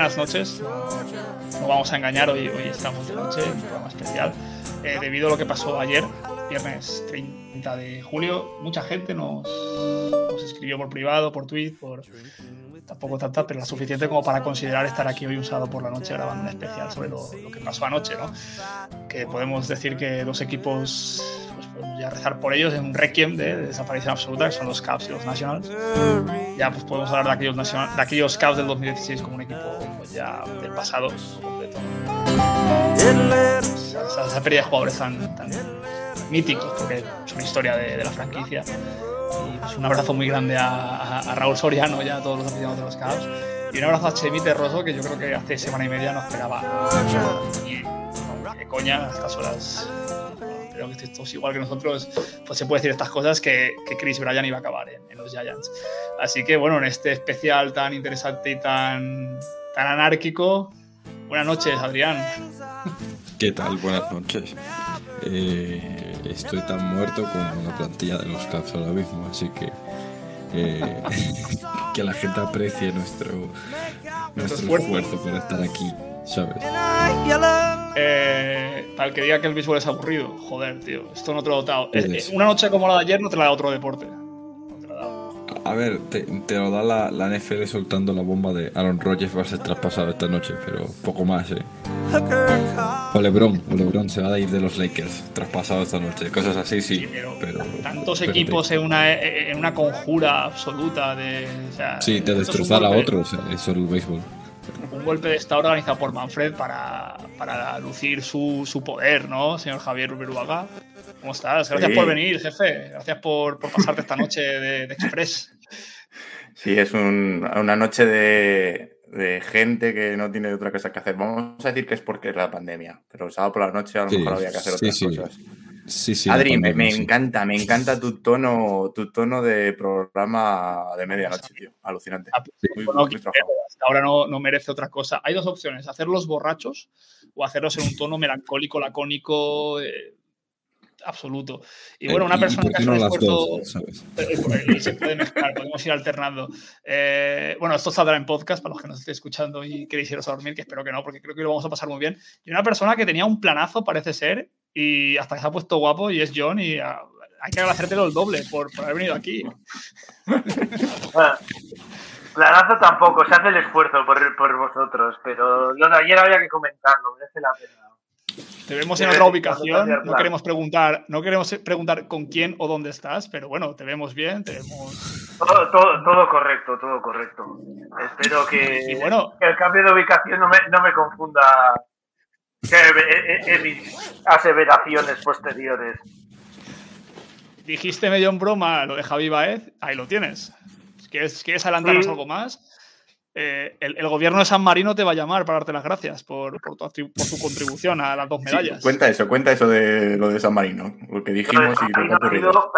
Buenas noches. No vamos a engañar, hoy, estamos de noche, un programa especial. Eh, debido a lo que pasó ayer, viernes 30 de julio, mucha gente nos, nos escribió por privado, por tweet, por tampoco tanta, pero lo suficiente como para considerar estar aquí hoy un sábado por la noche grabando un especial sobre lo, lo que pasó anoche, ¿no? Que podemos decir que dos equipos, podemos ya rezar por ellos en un requiem de, de desaparición absoluta, que son los Cavs y los Nationals. Ya pues podemos hablar de aquellos, nacional- de aquellos Cavs del 2016 como un equipo pues, ya del pasado completo. Esa, esa- esa pérdida de jugadores tan, tan míticos, porque una historia de, de la franquicia. Y pues, un abrazo muy grande a, a- a Raúl Soriano y a todos los aficionados de los Cavs. Y un abrazo a Chemite Rosso, que yo creo que hace semana y media no esperaba. Y qué coña, a estas horas. Creo que todos igual que nosotros, pues se puede decir estas cosas que, que Chris Bryan iba a acabar en, en los Giants. Así que bueno, en este especial tan interesante y tan, tan anárquico, buenas noches, Adrián. ¿Qué tal? Buenas noches. Eh, estoy tan muerto como la plantilla de los Cavs ahora mismo, así que eh, que la gente aprecie nuestro, nuestro esfuerzo. esfuerzo por estar aquí, ¿sabes? Eh, para el que diga que el béisbol es aburrido, joder, tío, esto no te lo he dado. Puede Es- ser. una noche como la de ayer no te la da otro deporte. No te la da. A ver, te, te lo da la, la NFL soltando la bomba de Aaron Rodgers va a ser traspasado esta noche, pero poco más, ¿eh? O LeBron, o LeBron se va a ir de los Lakers, traspasado esta noche, cosas así, sí, Sí, pero, pero... tantos pero te- equipos en una, en una conjura absoluta de. o sea, Sí, de destrozar a otros, eso es el béisbol. Un golpe de estado organizado por Manfred para, para lucir su, su poder, ¿no, señor Javier Beruaga? ¿Cómo estás? Gracias Sí. por venir, jefe. Gracias por, por pasarte esta noche de, de Express. Sí, es un- una noche de, de gente que no tiene otra cosa que hacer. Vamos a decir que es porque es la pandemia, pero el sábado por la noche a lo Sí, mejor había que hacer otras sí. cosas. Sí, sí. Adri, me, me sí. encanta, me encanta tu tono, tu tono de programa de medianoche, tío. Alucinante. Ah, Muy- Bueno, muy hasta ahora no, no merece otra cosa. Hay dos opciones: hacerlos borrachos o hacerlos en un tono melancólico, lacónico, eh, absoluto. Y bueno, una Eh, persona que hace no un esfuerzo. Eh, y se puede mezclar, podemos ir alternando. Eh, bueno, esto saldrá en podcast para los que nos estéis escuchando y queréis iros a dormir, que espero que no, porque creo que lo vamos a pasar muy bien. Y una persona que tenía un planazo, parece ser, y hasta que se ha puesto guapo, y es John, y ah, hay que agradecértelo el doble por, por haber venido aquí. Bueno, planazo tampoco, se hace el esfuerzo por, por vosotros, pero lo de ayer había que comentarlo, merece la pena. Te vemos en otra ubicación, no queremos preguntar, no queremos preguntar con quién o dónde estás, pero bueno, te vemos bien, te vemos... Todo, todo, todo correcto, todo correcto. Espero que, Y bueno, que el cambio de ubicación no me, no me confunda que- en, en mis aseveraciones posteriores. dijiste medio en broma lo de Javi Baez, ahí lo tienes. ¿Quieres, quieres adelantarnos Sí. algo más? Eh, el, el gobierno de San Marino te va a llamar para darte las gracias por, por tu, acti- por tu contribución a las dos Sí, medallas. cuenta eso, cuenta eso de lo de San Marino, lo que dijimos y lo que ha ocurrido.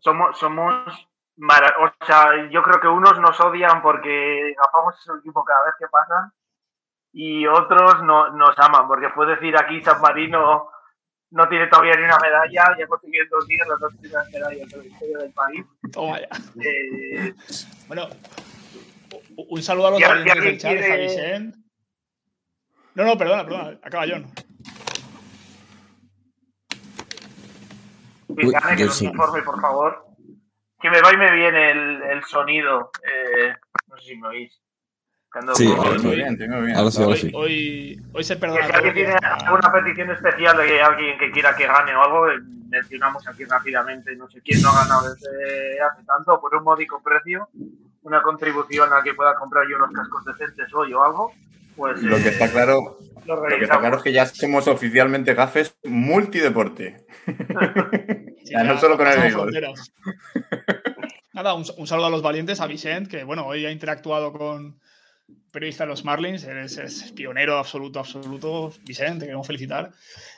somos, somos o sea, yo creo que unos nos odian porque gafamos ese equipo cada vez que pasan y otros no, nos aman, porque puedes decir aquí San Marino no tiene todavía ni una medalla, ya consiguió en dos días las dos primeras medallas de la historia del país. Toma ya. Eh, Bueno, un saludo a los valientes y del chat, quiere-. No, no, perdona, perdona, acaba John. Picane, que yo nos sí. informe, por favor. Que me va y me viene el, el sonido. Eh, no sé si me oís. Sí, ahora Muy bien, muy bien. Ahora sí, ahora Hoy, sí. hoy, hoy se Que perdona si alguien tiene alguna petición especial de alguien que quiera que gane o algo, eh, mencionamos aquí rápidamente. No sé quién no ha ganado desde hace tanto, por un módico precio, una contribución a que pueda comprar yo unos cascos decentes hoy o algo. Pues Lo que eh, está claro, lo lo que está claro es que ya somos oficialmente gafes multideporte. Sí, Ya, no solo con el béisbol. Nada, un, un saludo a los valientes, a Vicent, que bueno, hoy ha interactuado con periodista de los Marlins, eres, pionero absoluto, absoluto. Vicente, te queremos felicitar.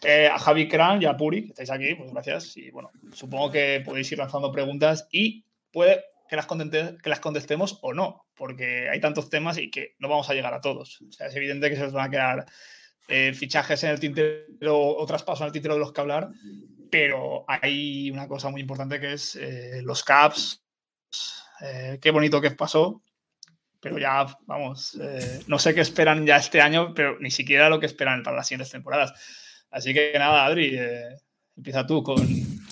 Eh, a Javi Kran y a Puri, que estáis aquí, pues gracias. Y bueno, supongo que podéis ir lanzando preguntas y puede que las, que las contestemos o no, porque hay tantos temas y que no vamos a llegar a todos. O sea, es evidente que se os van a quedar eh, fichajes en el tintero o traspasos en el tintero de los que hablar, pero hay una cosa muy importante que es eh, los caps. Qué bonito que pasó, pero ya, vamos, no sé qué esperan ya este año, pero ni siquiera lo que esperan para las siguientes temporadas. Así que nada, Adri, empieza tú con,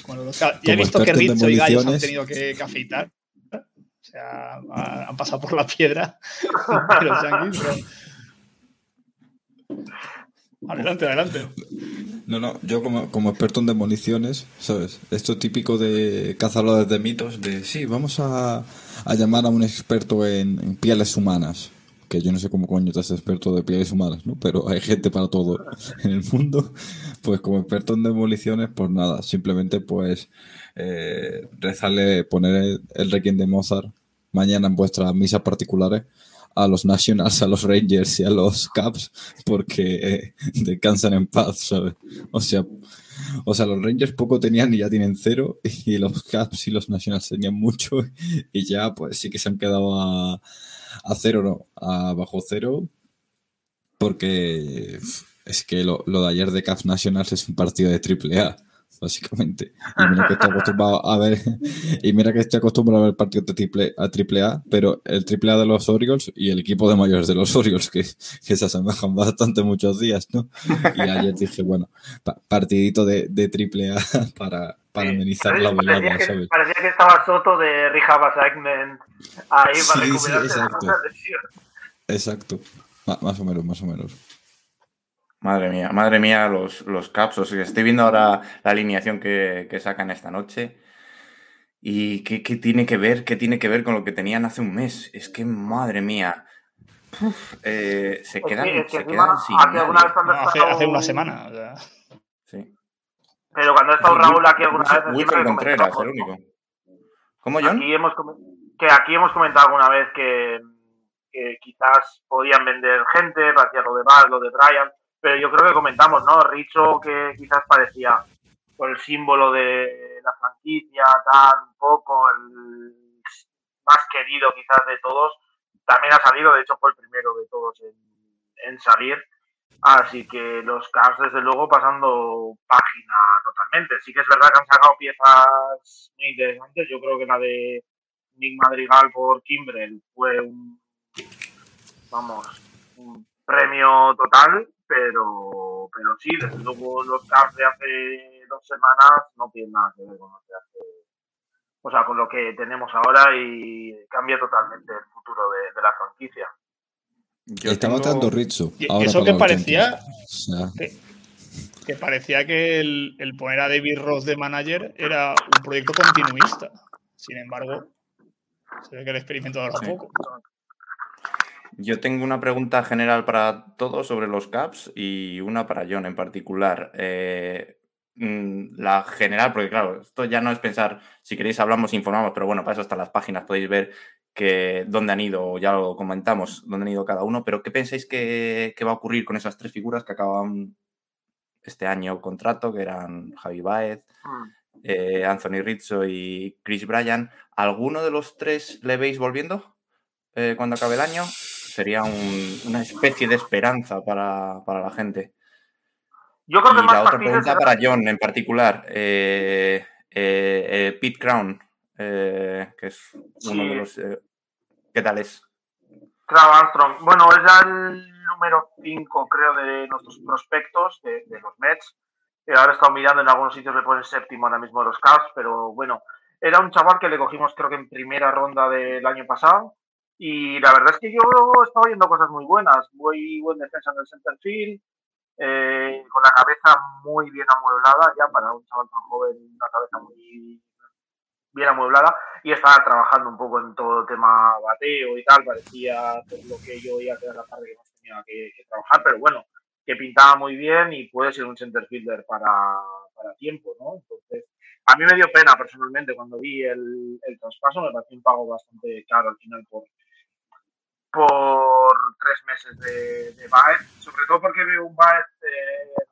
los caps. Ya he visto que Rizzo y Gallos han tenido que, que afeitar. O sea, han pasado por la piedra los Yankees, Adelante, adelante. No, no, yo como, como, experto en demoliciones, ¿sabes? Esto típico de cazadores de mitos, de sí, vamos a, a llamar a un experto en, pieles humanas. Que yo no sé cómo coño te experto de pieles humanas, ¿no? Pero hay gente para todo en el mundo. Pues como experto en demoliciones, pues nada, simplemente pues eh, rezarle, poner el, requiem de Mozart mañana en vuestras misas particulares a los Nationals, a los Rangers y a los Caps porque eh, descansan en paz, ¿sabes? O sea, o sea, los Rangers poco tenían y ya tienen cero y los Caps y los Nationals tenían mucho y ya pues sí que se han quedado a, a cero, ¿no? A bajo cero porque es que lo, lo de ayer de Caps Nationals es un partido de triple A básicamente. Y mira que estoy acostumbrado a ver, y mira que estoy acostumbrado a ver partidos de triple, a triple A, pero el triple A de los Orioles y el equipo de mayores de los Orioles, que, que se asemejan bastante muchos días, ¿no? Y ayer dije, bueno, partidito de, de triple A para, para amenizar la velada, parecía que, Parecía que estaba Soto de Rehab Segment ahí para sí, sí, exacto. Exacto. Más o menos, más o menos. Madre mía, madre mía, los, los caps. estoy viendo ahora la alineación que, sacan esta noche. ¿Y qué, tiene que ver? ¿Qué tiene que ver con lo que tenían hace un mes? Es que, madre mía. Eh, se pues quedan, se quedan sin. hace, una semana. Sí. Pero cuando ha estado Raúl aquí alguna vez. Wilfred Contreras, el único. ¿Cómo, John? Aquí hemos, que aquí hemos comentado alguna vez que, que quizás podían vender gente, parecía lo de Bar, lo de Brian pero yo creo que comentamos, ¿no? Richo, que quizás parecía por el símbolo de la franquicia, tal, un poco, el más querido quizás de todos, también ha salido, de hecho fue el primero de todos en, salir. Así que los Cavs, desde luego, pasando página totalmente. Sí que es verdad que han sacado piezas muy interesantes. Yo creo que la de Nick Madrigal por Kimbrel fue un, vamos, un premio total pero, pero sí, desde luego los Cavs de hace dos semanas no tienen nada que ver con los de hace, o sea, con lo que tenemos ahora y cambia totalmente el futuro de, la franquicia. Yo Estaba tanto Rizzo. eso que parecía, que, parecía que el, el, poner a David Ross de manager era un proyecto continuista. Sin embargo, se ve que el experimento dura poco. Yo tengo una pregunta general para todos sobre los caps y una para John en particular. Eh, mm, la general, porque claro, esto ya no es pensar, si queréis hablamos, informamos, pero bueno, para eso están las páginas, podéis ver que dónde han ido, ya lo comentamos, dónde han ido cada uno, pero ¿qué pensáis que, va a ocurrir con esas tres figuras que acaban este año contrato, que eran Javi Baez, mm. eh, Anthony Rizzo y Chris Bryan? ¿Alguno de los tres le veis volviendo eh, cuando acabe el año? Sería una especie de esperanza para, la gente. Yo creo que y la otra pregunta para John en particular, eh, eh, eh, Pete Crown, que es uno de los... ¿Qué tal es? Crown Armstrong. Bueno, es ya el número 5, creo, de nuestros prospectos de, los Mets. ahora he estado mirando en algunos sitios, le ponen séptimo ahora mismo de los Cavs, pero bueno, era un chaval que le cogimos creo que en primera ronda del año pasado y la verdad es que yo he estado viendo cosas muy buenas. Muy buen defensa en el center field, eh, con la cabeza muy bien amueblada, ya para un chaval tan joven, una cabeza muy bien amueblada. Y estaba trabajando un poco en todo tema bateo y tal. Parecía lo que yo iba a tener la parte que más tenía que, trabajar, pero bueno, que pintaba muy bien y puede ser un center fielder para, para tiempo, ¿no? Entonces, a mí me dio pena personalmente cuando vi el, el traspaso, me pareció un pago bastante caro al final por, por tres meses de, de sobre todo porque veo un Baez eh,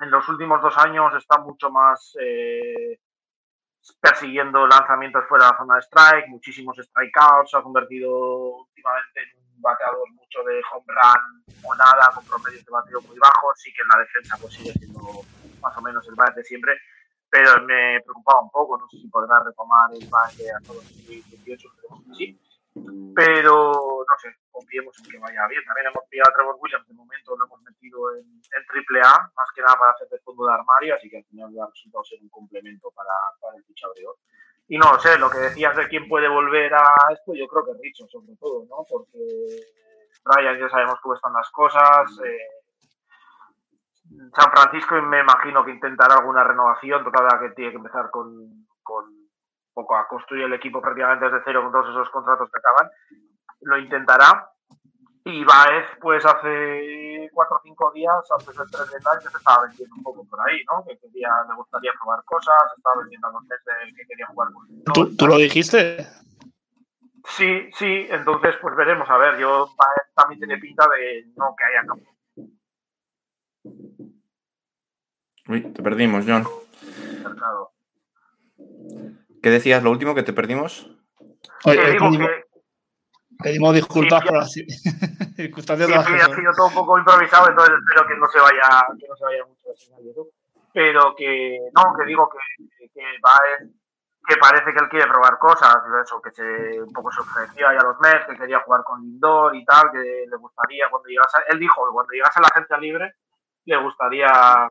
en los últimos dos años está mucho más eh, persiguiendo lanzamientos fuera de la zona de strike, muchísimos strikeouts, se ha convertido últimamente en un bateador mucho de home run o nada, con promedios de bateo muy bajos, sí que en la defensa pues sigue siendo más o menos el Baez de siempre, pero me preocupaba un poco, no sé si podrá retomar el Baez de hasta 2018, creo que sí pero no sé, confiemos en que vaya bien. También hemos pillado a Trevor Williams, de momento lo hemos metido en, en triple A, más que nada para hacer de fondo de armario, así que al final ha resultado ser un complemento para, para el fichador. Y no sé, lo que decías de quién puede volver a esto, yo creo que Richo, sobre todo, ¿no? Porque Brian ya sabemos cómo están las cosas. Eh, San Francisco me imagino que intentará alguna renovación, total que tiene que empezar con, con poco a construir el equipo prácticamente desde cero con todos esos contratos que acaban, lo intentará. Y Baez, pues hace cuatro o cinco días, antes del 3 de mayo, se estaba vendiendo un poco por ahí, ¿no? Que quería, le gustaría probar cosas, estaba vendiendo a los meses que quería jugar con ¿Tú, ¿Tú, lo dijiste? Sí, sí, entonces pues veremos. A ver, yo Baez también tiene pinta de no que haya campo. Uy, te perdimos, John. Mercado. ¿Qué decías lo último que te perdimos? Oye, pedimos, que... pedimos, disculpas sí, por las circunstancias. Sí, sí, ha sido todo un poco improvisado, entonces espero que no se vaya, que no se vaya mucho la señal de YouTube. Pero que, no, que digo que, que va que parece que él quiere probar cosas, eso, que se un poco se ofreció ahí a los Mets, que quería jugar con Lindor y tal, que le gustaría cuando llegase, él dijo que cuando llegase a la agencia libre le gustaría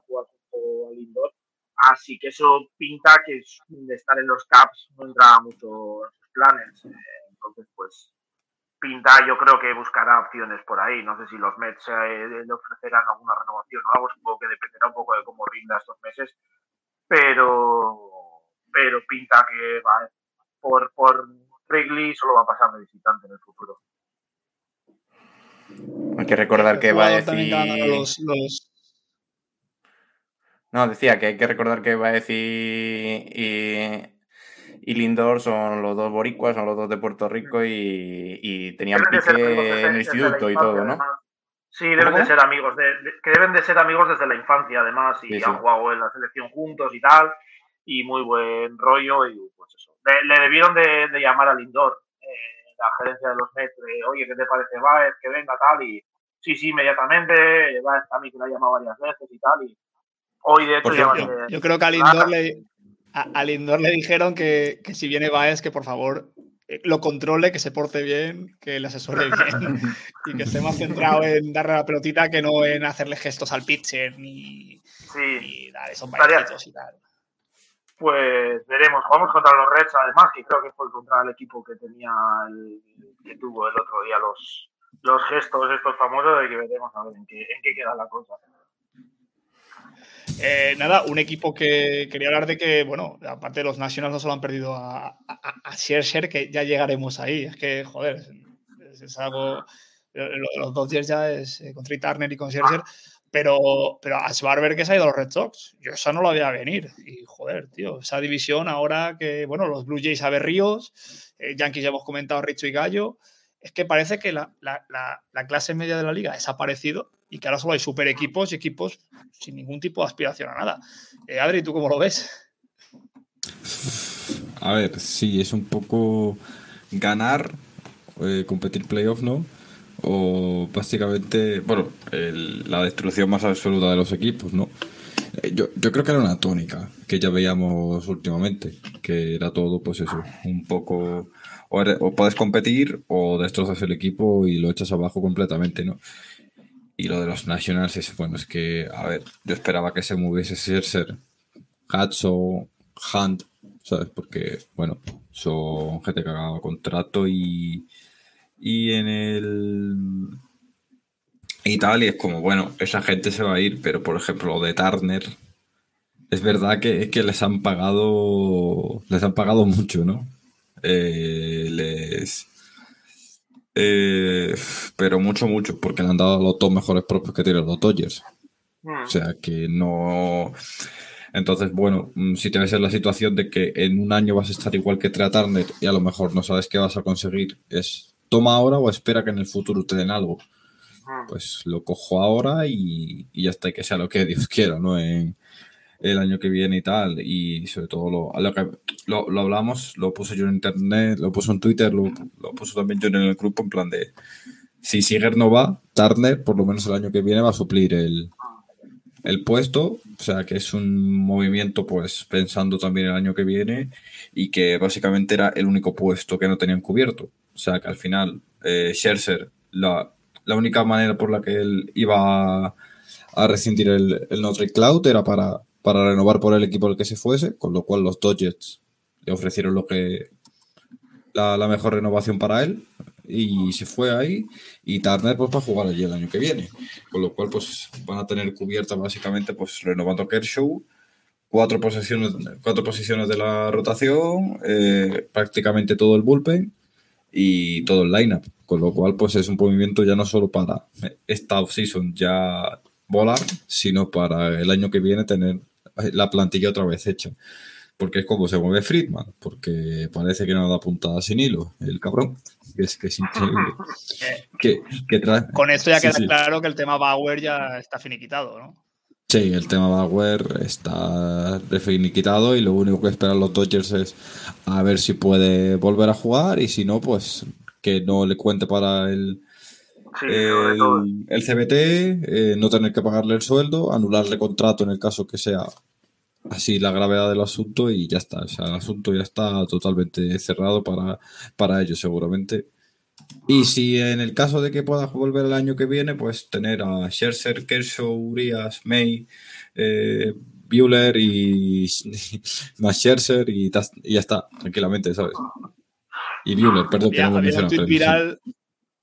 jugar con Lindor Así que eso pinta que estar en los caps no entra mucho en sus planes. Eh, entonces, pues pinta, yo creo que buscará opciones por ahí. No sé si los Mets eh, le ofrecerán alguna renovación o algo. Supongo que dependerá un poco de cómo rinda estos meses. Pero, pero pinta que va por, por Wrigley solo va a pasar de visitante en el futuro. Hay que recordar que va a decir... Los, los, no, decía que hay que recordar que Baez y, y, Lindor son los dos boricuas, son los dos de Puerto Rico y, y tenían pique en el instituto y todo, ¿no? Sí, deben de ser amigos, de, que deben de ser amigos desde la infancia además y han jugado en la selección juntos y tal, y muy buen rollo y pues eso. Le, debieron de, de, llamar a Lindor, eh, la gerencia de los Mets, oye, ¿qué te parece Baez? Que venga tal y sí, sí, inmediatamente, Baez a mí que la ha llamado varias veces y tal y Hoy, de hecho, yo, creo que a Lindor, le, a, Lindor le dijeron que, que, si viene Baez, que por favor eh, lo controle, que se porte bien, que le asesore bien y que esté más centrado en darle la pelotita que no en hacerle gestos al pitcher ni, sí. dar esos bailecitos y tal. Pues veremos. Jugamos contra los Reds, además, que creo que fue contra el equipo que tenía el, que tuvo el otro día los, los gestos estos famosos de que veremos a ver en qué, en qué queda la cosa. Eh, nada, un equipo que quería hablar de que, bueno, aparte de los Nationals no solo han perdido a, a, a que ya llegaremos ahí. Es que, joder, es, algo. Los Dodgers ya es eh, con Trey Turner y con Scherzer, pero, pero a Schwarber que se ha ido a los Red Sox. Yo eso no lo veía venir. Y, joder, tío, esa división ahora que, bueno, los Blue Jays a Berríos, eh, Yankees ya hemos comentado Richo y Gallo. Es que parece que la, la, la, la clase media de la liga ha desaparecido y que ahora solo hay super equipos y equipos sin ningún tipo de aspiración a nada. Eh, Adri, ¿tú cómo lo ves? A ver, sí, es un poco ganar, eh, competir playoff, ¿no? O básicamente, bueno, la destrucción más absoluta de los equipos, ¿no? Eh, yo, yo, creo que era una tónica que ya veíamos últimamente, que era todo, pues eso, un poco, o, puedes competir o destrozas el equipo y lo echas abajo completamente, ¿no? Y lo de los Nationals es, bueno, es que, a ver, yo esperaba que se moviese ser o Hunt, ¿sabes? Porque, bueno, son gente que acaba contrato y, y en el... Y tal, y es como, bueno, esa gente se va a ir, pero por ejemplo, lo de Turner, es verdad que, que les han pagado, les han pagado mucho, ¿no? Eh, les eh, pero mucho, mucho, porque le han dado los dos mejores propios que tienen los Dodgers. Hmm. O sea que no. Entonces, bueno, mm, si te ves en la situación de que en un año vas a estar igual que Trey Turner y a lo mejor no sabes qué vas a conseguir, es toma ahora o espera que en el futuro te den algo. Pues lo cojo ahora y, y ya está, y que sea lo que Dios quiera, ¿no? En, el año que viene y tal. Y sobre todo lo, lo que hablamos, lo puse yo en internet, lo puse en Twitter, lo, lo puso también yo en el grupo, en plan de si Siger no va, Turner, por lo menos el año que viene, va a suplir el, el puesto. O sea que es un movimiento, pues, pensando también el año que viene, y que básicamente era el único puesto que no tenían cubierto. O sea que al final, eh, Scherzer, la, la única manera por la que él iba a, a rescindir el, el Notre Cloud era para para renovar por el equipo al que se fuese, con lo cual los Dodgers le ofrecieron lo que la, mejor renovación para él y se fue ahí y Turner pues para jugar allí el año que viene. Con lo cual pues van a tener cubierta básicamente pues renovando Kershaw cuatro posiciones cuatro posiciones de la rotación eh, prácticamente todo el bullpen y todo el lineup. Con lo cual pues es un movimiento ya no solo para esta offseason ya volar sino para el año que viene tener la plantilla otra vez hecha. Porque es como se mueve Friedman, porque parece que no da puntada sin hilo, el cabrón. Es que es increíble. que, que Con esto ya queda sí, claro que el tema Bauer ya está finiquitado, ¿no? Sí, el tema Bauer está finiquitado y lo único que esperan los Dodgers es a ver si puede volver a jugar y si no, pues que no le cuente para el, Sí, el, el, CBT, eh, no tener que pagarle el sueldo, anularle contrato en el caso que sea así la gravedad del asunto y ya está. O sea, el asunto ya está totalmente cerrado para, para ellos, seguramente. Y si en el caso de que pueda volver el año que viene, pues tener a Scherzer, Kershaw, Urias, May, eh, Bueller y más Scherzer y, y, ya está, tranquilamente, ¿sabes? Y Bueller, perdón, que no un tweet viral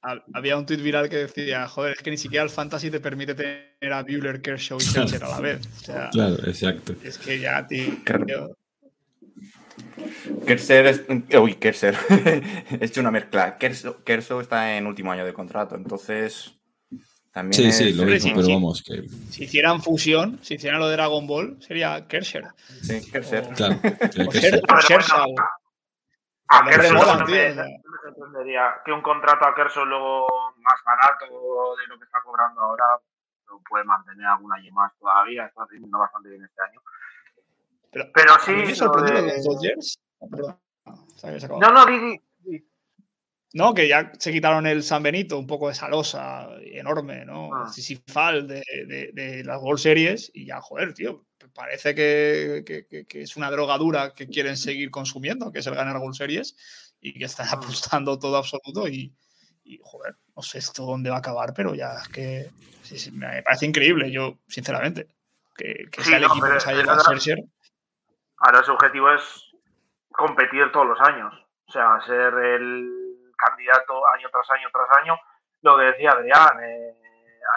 había un tweet viral que decía, joder, es que ni siquiera el fantasy te permite tener a Bueller, Kershaw y Scherzer a la vez. O sea, claro, exacto. Es que ya, tío. Kershaw es. Uy, Kershaw. He hecho una mezcla. Kershaw, Kershaw, está en último año de contrato, entonces. También sí, es... sí, lo mismo, si, pero vamos. Que... Si hicieran fusión, si hicieran lo de Dragon Ball, sería Kershaw. Sí, Kershaw. O... Claro, o me, no me sorprendería que un contrato a Kershaw luego más barato de lo que está cobrando ahora lo puede mantener algún año más todavía. Está haciendo bastante bien este año. Pero, Pero sí. ¿Me sorprendió de... los Dodgers? No, no, di, di. No, que ya se quitaron el San Benito, un poco de salosa enorme, ¿no? Ah. Sisifal de, de, de, las World Series y ya, joder, tío, parece que, que, que, es una drogadura que quieren seguir consumiendo, que es el ganar World Series y que están apostando todo absoluto y, y, joder, no sé esto dónde va a acabar, pero ya es que sí, sí, me parece increíble, yo, sinceramente, que, que sea el no, equipo que se haya llevado a Scherzer. Ahora su objetivo es competir todos los años, o sea, ser el candidato año tras año tras año. Lo que decía Adrián, eh,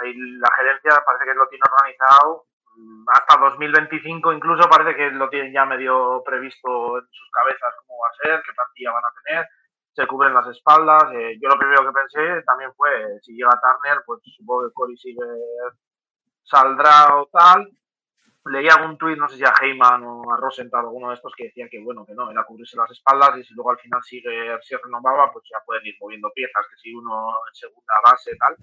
ahí la gerencia parece que lo tiene organizado mm, hasta 2025, incluso parece que lo tienen ya medio previsto en sus cabezas cómo va a ser, qué plantilla van a tener, se cubren las espaldas. Eh, yo lo primero que pensé también fue, si llega Turner, pues supongo que Cory sigue saldrá o tal, leí algún tuit, no sé si a Heyman o a Rosenthal, alguno de estos, que decía que bueno, que no, era cubrirse las espaldas y si luego al final sigue, si renovaba, pues ya pueden ir moviendo piezas, que si uno en segunda base tal.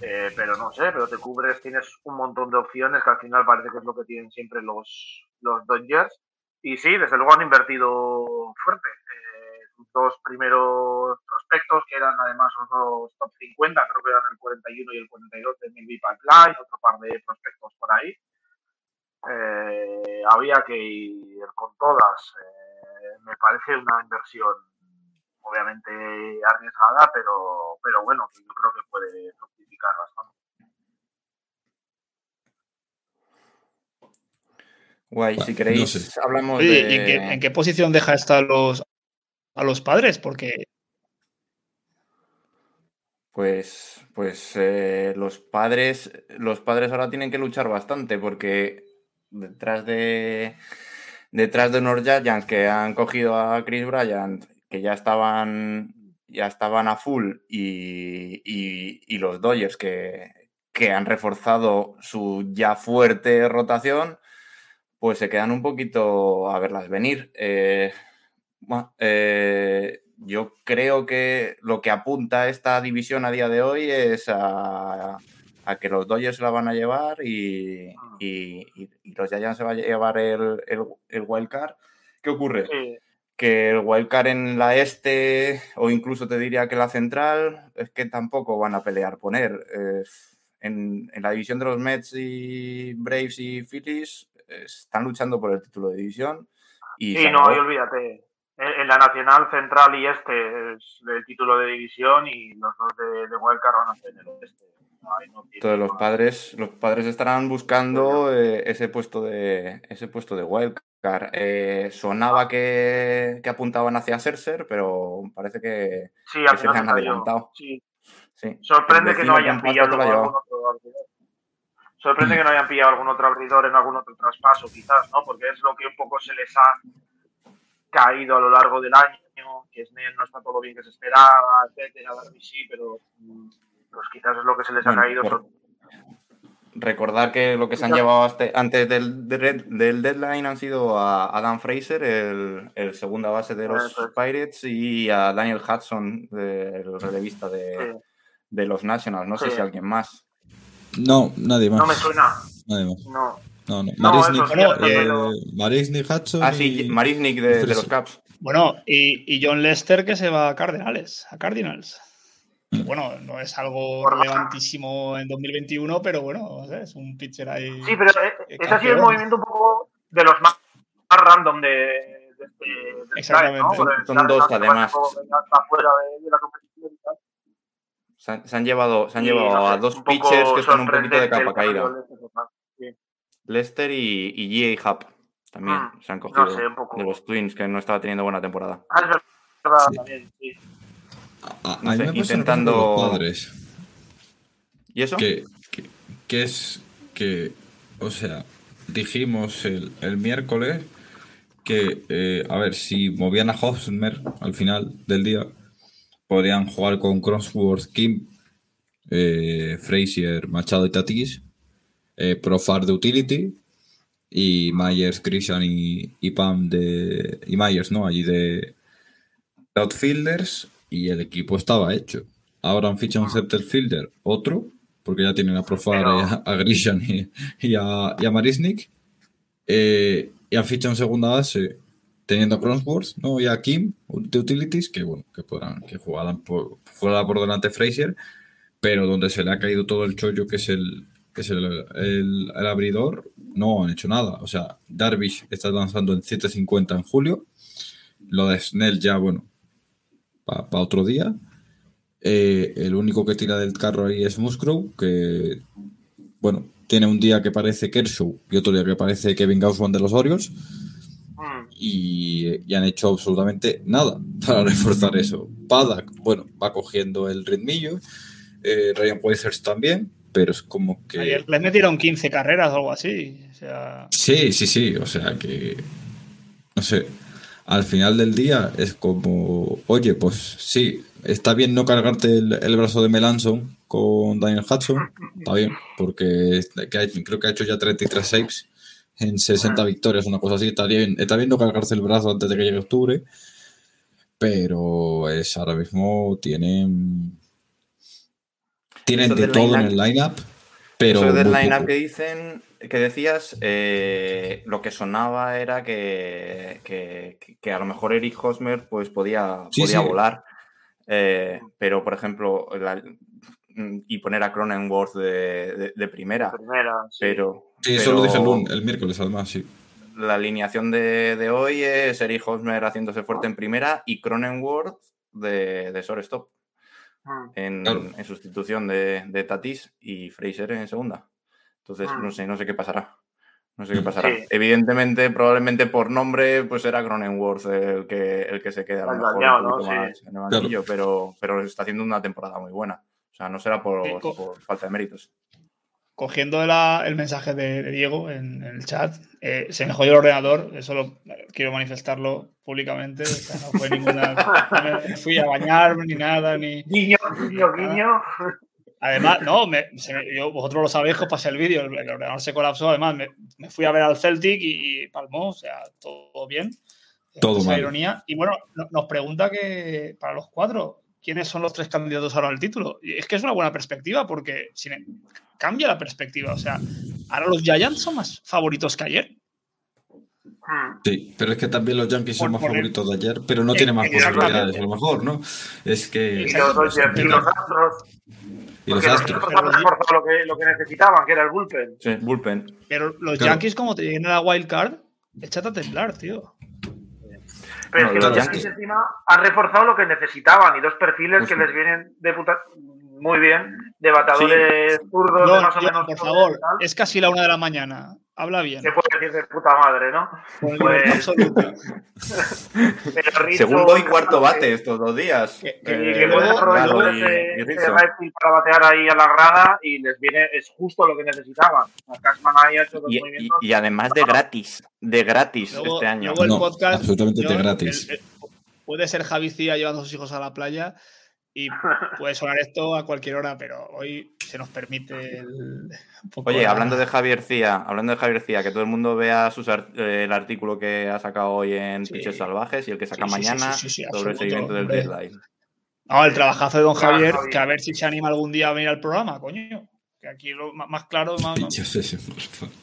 Eh, pero no sé, pero te cubres, tienes un montón de opciones que al final parece que es lo que tienen siempre los, los Dodgers. Y sí, desde luego han invertido fuerte. Eh, sus dos primeros prospectos, que eran además los dos top 50, creo que eran el 41 y el 42 de Milby Pipeline, otro par de prospectos por ahí eh, había que ir con todas. Eh, me parece una inversión obviamente arriesgada, pero, pero bueno, yo creo que puede fructificar bastante. Guay, si queréis, no sé. hablamos Oye, de... ¿y en qué, en qué posición deja estar los, a los padres? Porque pues, pues eh, los padres, los padres ahora tienen que luchar bastante porque detrás de detrás de unos Giants que han cogido a Chris Bryant, que ya estaban ya estaban a full y, y, y los Dodgers que, que, han reforzado su ya fuerte rotación, pues se quedan un poquito a verlas venir. Eh, bueno, eh, yo creo que lo que apunta esta división a día de hoy es a, a que los Dodgers se la van a llevar y, y, y los Giants se va a llevar el, el, el wild card. ¿Qué ocurre? Sí. Que el wild card en la este, o incluso te diría que la central, es que tampoco van a pelear poner. Eh, en, en la división de los Mets y Braves y Phillies están luchando por el título de división. Y Sí, no, ahí olvídate. En, en la Nacional Central y Este es el título de división y los dos de, de Wildcard van a tener el Todos los padres, los padres estarán buscando eh, ese puesto de ese puesto de wildcard. Eh, sonaba que, que apuntaban hacia Scherzer, pero parece que Sí, que se han adelantado. Sí. sí. Sorprende que no hayan pillado algún otro abridor. Sorprende que no hayan pillado algún otro abridor en algún otro traspaso, quizás, ¿no? Porque es lo que un poco se les ha caído a lo largo del año, que Snell no está todo lo bien que se esperaba, etcétera, sí, pero mm, pues quizás es lo que se les Bueno, ha caído. por- Recordar que lo que se han llevado hasta- antes del, del- deadline han sido a Adam Fraser, el, el segunda base de los es. Pirates, y a Daniel Hudson, el relevista de, sí. de los Nationals. No sé Sí. si alguien más. No, nadie más. No me suena, Nadie más. no. No, no. No, Marisnik, eso sí, eh, pero- Marisnik, Hudson. Ah, sí, y- Marisnik de, de los. Caps. Bueno, y, y John Lester que se va a Cardinals. A Cardinals. Que, bueno, no es algo Por baja. relevantísimo en 2021, pero bueno, es un pitcher ahí. Sí, pero ese ha sido el movimiento un poco de los más, más random de, de este del Exactamente. Son dos, además. Se han, se han llevado, se han llevado no sé, a dos pitchers que están un poquito de capa caída. este. Lester y, y G.A. Hub también Mm, se han cogido No sé, un poco. de los Twins, que no estaba teniendo buena temporada. Ah, es verdad Sí. también, sí. A, a no mí sé, me intentando- los padres. ¿Y eso? Que, que, que es que, o sea, dijimos el, el miércoles que, eh, a ver, si movían a Hosmer al final del día, podrían jugar con Crossworth, Kim, eh, Frazier, Machado y Tatis, eh, Profar de Utility y Myers, Christian y, y Pam de. y Myers, ¿no? Allí de outfielders y el equipo estaba hecho. Ahora han fichado un center fielder, otro, porque ya tienen a Profar, Pero- a, a Grisham y, y a, y a Marisnik. Eh, y han fichado un segunda base teniendo a Cronworth, ¿no? Y a Kim de Utilities, que bueno, que podrán, que jugarán por, por delante Fraser, pero donde se le ha caído todo el chollo que es el que es el, el- el abridor, no han hecho nada. O sea, Darvish está lanzando en 7.50 en julio. Lo de Snell ya, bueno, para otro día. Eh, el único que tira del carro ahí es Musgrove, que, bueno, tiene un día que parece Kershaw y otro día que parece Kevin Gaussman de los Orioles Mm, y, y han hecho absolutamente nada para reforzar eso. Paddock, bueno, va cogiendo el ritmillo. Eh, Ryan Weissers también, pero es como que. Ayer les metieron 15 carreras o algo así. O sea, Sí, sí, sí. O sea que. No sé. Al final del día es como. Oye, pues sí, está bien no cargarte el, el brazo de Melanson con Daniel Hudson. Está bien, porque que ha hecho- creo que ha hecho ya 33 saves en 60 victorias, una cosa así. Está bien, está bien no cargarse el brazo antes de que llegue octubre. Pero es ahora mismo tienen. Tienen Eso de todo en el lineup. Pero Eso del line-up que dicen, que decías, eh, lo que sonaba era que, que, que a lo mejor Eric Hosmer pues podía, Sí, podía sí. volar. Eh, pero, por ejemplo, la- y poner a Cronenworth de, de- de primera. primera, sí. Pero, Sí, eso lo dije el, pero lun- el miércoles, además, sí. la alineación de, de hoy es Eric Hosmer haciéndose fuerte en primera y Cronenworth de, de shortstop Mm, en, Claro. en sustitución de, de Tatis y Fraser en segunda. Entonces, Mm. no sé, no sé qué pasará. No sé qué Mm. pasará. Sí. Evidentemente, probablemente por nombre, pues era Cronenworth el que, el que se queda a lo El mejor dañado, ¿no? Sí. más en el banquillo, pero, pero está haciendo una temporada muy buena. O sea, no será por, Sí, por falta de méritos. cogiendo la- el mensaje de, de Diego en, en el chat, eh, se me jodió el ordenador, eso lo, quiero manifestarlo públicamente. O sea, no fue ninguna. No me fui a bañarme ni nada, ni. Guiño, guiño, guiño. Además, no, me- me- yo- vosotros lo sabéis os pasé el vídeo, el, el ordenador se colapsó, además me, me fui a ver al Celtic y, y palmó, o sea, todo bien. Todo esa mal. ironía. Y bueno, no- nos pregunta que para los cuatro, ¿quiénes son los tres candidatos ahora al título? Y es que es una buena perspectiva porque sin- cambia la perspectiva. O sea, ahora los Giants son más favoritos que ayer. Sí, pero es que también los Yankees son más favoritos de ayer, pero no tienen más posibilidades, a lo mejor, ¿no? Es que. Y los Dodgers y los Astros. Y los los Astros. Astros han reforzado lo que, lo que necesitaban, que era el bullpen. Sí, bullpen. Pero los Claro. Yankees, como te lleguen a la wild card, échate a temblar, tío. Pero No, es que los es Yankees encima han reforzado lo que necesitaban y dos perfiles que Justo. les vienen de puta muy bien, de batadores zurdos, de más o menos. por favor, y tal. es casi la una de la mañana. Habla bien. Se puede decir de puta madre, ¿no? El Pues- Segundo y cuarto bate estos dos días. Que- Que, Eh, que luego- aprovechar y- ese, y ese para batear ahí a la grada y les viene, es justo lo que necesitaban. Cashman ahí ha hecho dos Y, y- movimientos. y además de gratis. De gratis Luego- este año. luego el No, podcast, absolutamente de John, gratis. el- el- puede ser Javi Cía llevando a sus hijos a la playa y puede sonar esto a cualquier hora, pero hoy se nos permite el, Oye, la- hablando de Javier Cía, hablando de Javier Cía, que todo el mundo vea sus eh, el artículo que ha sacado hoy en Sí. Piches Salvajes y el que saca Sí, sí, sí, mañana sí, sí, sí, sobre el seguimiento del deadline. No, el trabajazo de don Claro, Javier, Javi. que a ver si se anima algún día a venir al programa, coño. Que aquí lo más, más claro, más, Yo sé, sí, por favor.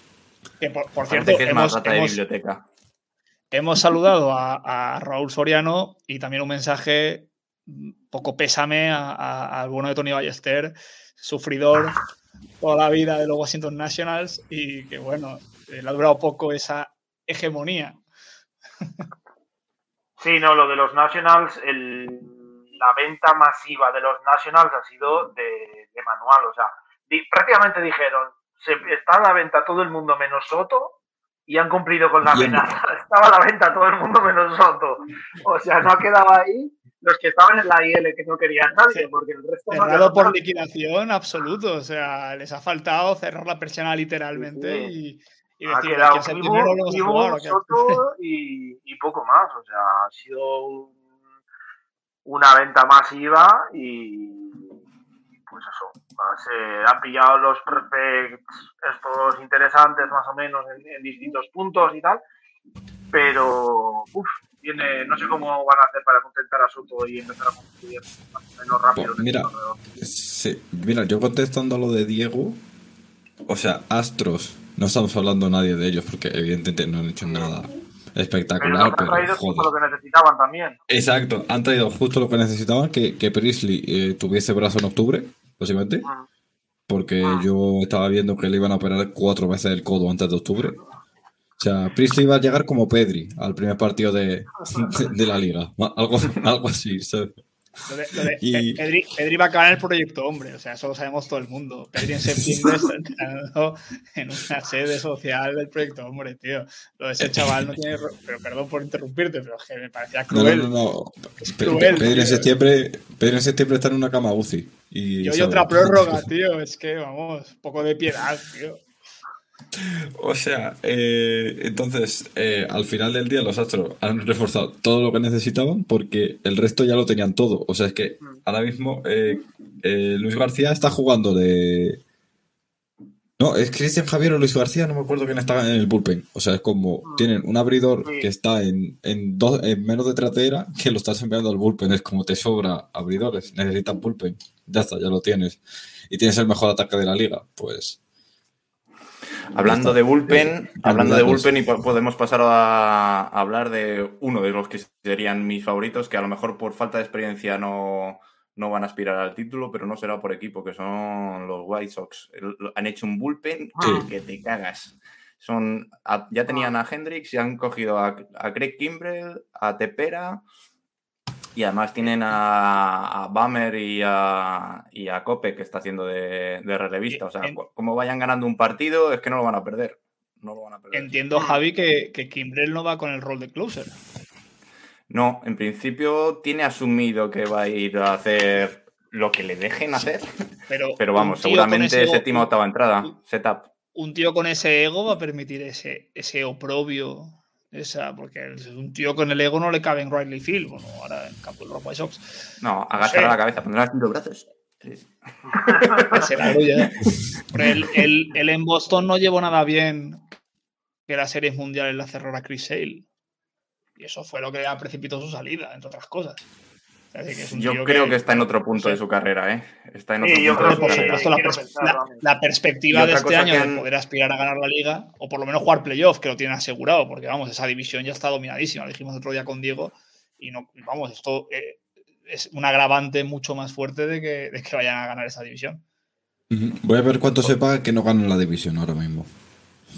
que por, por cierto, que es más hemos, rata de hemos- biblioteca. hemos saludado a, a Raúl Soriano y también un mensaje poco pésame a- a- al bueno de Tony Ballester, sufridor toda la vida de los Washington Nationals y que bueno, eh, le ha durado poco esa hegemonía. Sí, no, lo de los Nationals, el- la venta masiva de los Nationals ha sido de, de manual. O sea, di- prácticamente dijeron, se, está a la venta todo el mundo menos Soto y han cumplido con la amenaza. Estaba a la venta todo el mundo menos Soto. O sea, no ha quedado ahí los que estaban en la IL que no querían nadie, Sí. porque el resto no Cerrado quedó por nadie. liquidación absoluto, o sea, les ha faltado cerrar la persiana literalmente y, y Ha decir, quedado aquí en Kibu, septiembre no vamos a Kibu, jugar, ¿o qué? Soto y, y poco más. O sea, ha sido un- una venta masiva y pues eso. Se han pillado los prospects estos interesantes más o menos en, en distintos puntos y tal. Pero uf, tiene, no sé cómo van a hacer para contentar a Soto y empezar a construir menos rápido. Pues mira, Sí, mira, yo contestando a lo de Diego, o sea, Astros, no estamos hablando nadie de ellos porque evidentemente no han hecho nada pero espectacular, nos han pero traído justo joder. lo que necesitaban también. Exacto, han traído justo lo que necesitaban, que, que Priestley eh, tuviese brazo en octubre, básicamente, Mm. porque Ah. yo estaba viendo que le iban a operar cuatro veces el codo antes de octubre. O sea, Priestley iba a llegar como Pedri al primer partido de, de, la liga, algo, algo así, ¿sabes? Lo de, lo de Y- Pe- Pedri, Pedri va a acabar en el proyecto hombre, o sea, eso lo sabemos todo el mundo. Pedri en septiembre está entrenando en una sede social del proyecto hombre, tío. Lo de ese chaval no tiene. ro- Pero perdón por interrumpirte, pero es que me parecía cruel. no, no, no. Cruel, Pe- Pedri en septiembre, Pedri en septiembre está en una cama UCI. Y, Y hoy otra prórroga, tío. Es que, vamos, poco de piedad, tío. O sea, eh, entonces, eh, al final del día los Astros han reforzado todo lo que necesitaban porque el resto ya lo tenían todo. O sea, es que ahora mismo eh, Luis García está jugando de... No, es Cristian Javier o Luis García, no me acuerdo quién estaba en el bullpen. O sea, es como tienen un abridor que está en, en, dos, en menos de tratera que lo estás enviando al bullpen. Es como te sobra abridores, necesitas bullpen. Ya está, ya lo tienes. Y tienes el mejor ataque de la liga. Pues Hablando de bullpen, hablando de bullpen y po- podemos pasar a, a hablar de uno de los que serían mis favoritos, que a lo mejor por falta de experiencia no, no van a aspirar al título, pero no será por equipo, que son los White Sox. Han hecho un bullpen Sí. que te cagas. Son, ya tenían a Hendrix y han cogido a, a Greg Kimbrell, a Tepera y además tienen a, a Bummer y a, y a Cope que está haciendo de, de relevista. O sea, En- como vayan ganando un partido, es que no lo van a perder. No lo van a perder. Entiendo, Javi, que, que Kimbrel no va con el rol de closer. No, en principio tiene asumido que va a ir a hacer lo que le dejen hacer. Pero, Pero vamos, seguramente séptima o octava entrada. Setup. un tío con ese ego va a permitir ese, ese oprobio, esa, porque es un tío con el ego no le cabe en Riley Field, bueno, ahora en campo de los White Sox. No, agachará sé. la cabeza, pondrá los brazos. Grulla. Pero él, él- él en Boston no llevó nada bien que las series mundiales la cerrara Chris Sale. Y eso fue lo que precipitó su salida, entre otras cosas. Yo creo que, está en otro punto de su carrera, ¿eh? Está en otro punto de por supuesto, la, perspectiva de este año de poder aspirar a ganar la liga, o por lo menos jugar playoff, que lo tienen asegurado, porque vamos, esa división ya está dominadísima. Lo dijimos otro día con Diego, y no, vamos, esto eh, es un agravante mucho más fuerte de que, de que vayan a ganar esa división. Voy a ver cuánto sepa que no ganan la división ahora mismo.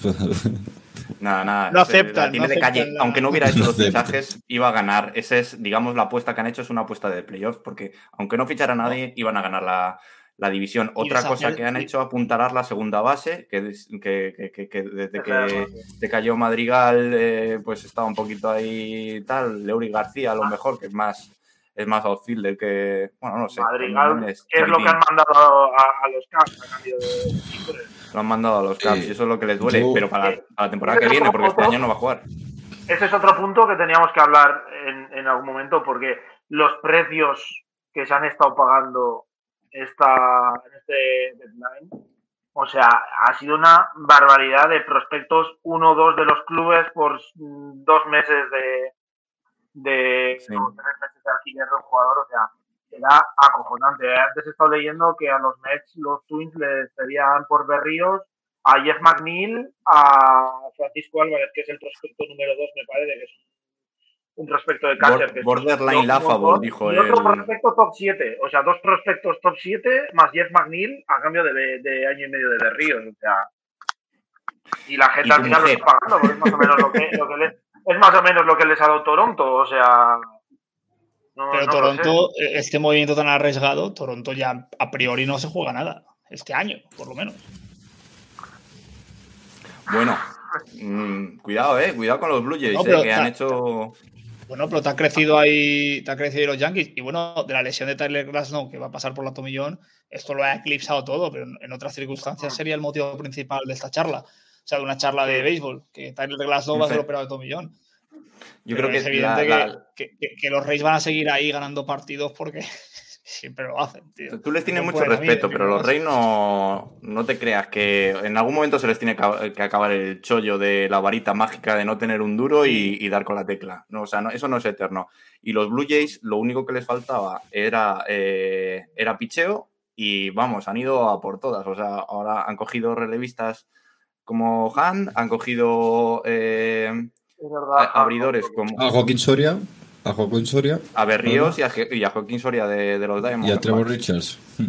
Nada, nada. No aceptan. de calle. Aunque no hubiera hecho los fichajes, iba a ganar. Esa es, digamos, la apuesta que han hecho es una apuesta de playoff, porque aunque no fichara a nadie, iban a ganar la, división. Otra cosa que han hecho, apuntalar la segunda base, que, desde que cayó Madrigal, eh, pues estaba un poquito ahí tal. Leuri García, a lo mejor, que es más es más outfielder que. Bueno, no sé. Madrigal, es, ¿qué es lo que han mandado a, los Caps a cambio de. Lo han mandado a los Caps y eso es lo que les duele, pero para, la temporada que viene, porque este año no va a jugar. Ese es otro punto que teníamos que hablar en, en algún momento, porque los precios que se han estado pagando esta, en este deadline, o sea, ha sido una barbaridad de prospectos, uno o dos de los clubes por dos meses de, de tres meses de alquiler de un jugador, o sea, era acojonante. Antes he estado leyendo que a los Mets, los Twins les pedían por berríos a Jeff McNeil, a Francisco Álvarez, que es el prospecto número dos, me parece, que es un prospecto de catcher. borderline la favor, dijo Y otro prospecto top 7, o sea, dos prospectos top 7 más Jeff McNeil a cambio de, de año y medio de berríos, o sea. Y la gente al final lo está pagando, porque es más o menos lo que, lo que le, es más o menos lo que les ha dado Toronto, o sea. Pero Toronto, e, este movimiento tan arriesgado, Toronto ya a priori no se juega nada. Este año, por lo menos. Bueno, mm, cuidado, eh. Cuidado con los Blue Jays, eh, que han hecho. Bueno, pero te ha crecido ahí, te ha crecido los Yankees. Y bueno, de la lesión de Tyler no, que va a pasar por la tomillón, esto lo ha eclipsado todo, pero en otras circunstancias sería el motivo principal de esta charla sea, de una charla de béisbol, que Tyler Glasnow va a ser operado de tomillón. Yo creo que es evidente Que, los Reyes van a seguir ahí ganando partidos porque siempre lo hacen, tío. Tú les tienes mucho respeto, pero los Reyes no, no te creas que en algún momento se les tiene que acabar el chollo de la varita mágica de no tener un duro y, dar con la tecla. No, o sea, no, eso no es eterno. Y los Blue Jays, lo único que les faltaba era, eh, era picheo y vamos, han ido a por todas. O sea, ahora han cogido relevistas como Han, han cogido eh, abridores como. A Joaquín Soria. A Joaquín Soria. A Berríos y, a, Joaquín Soria de, los Diamonds. Y a Trevor Richards.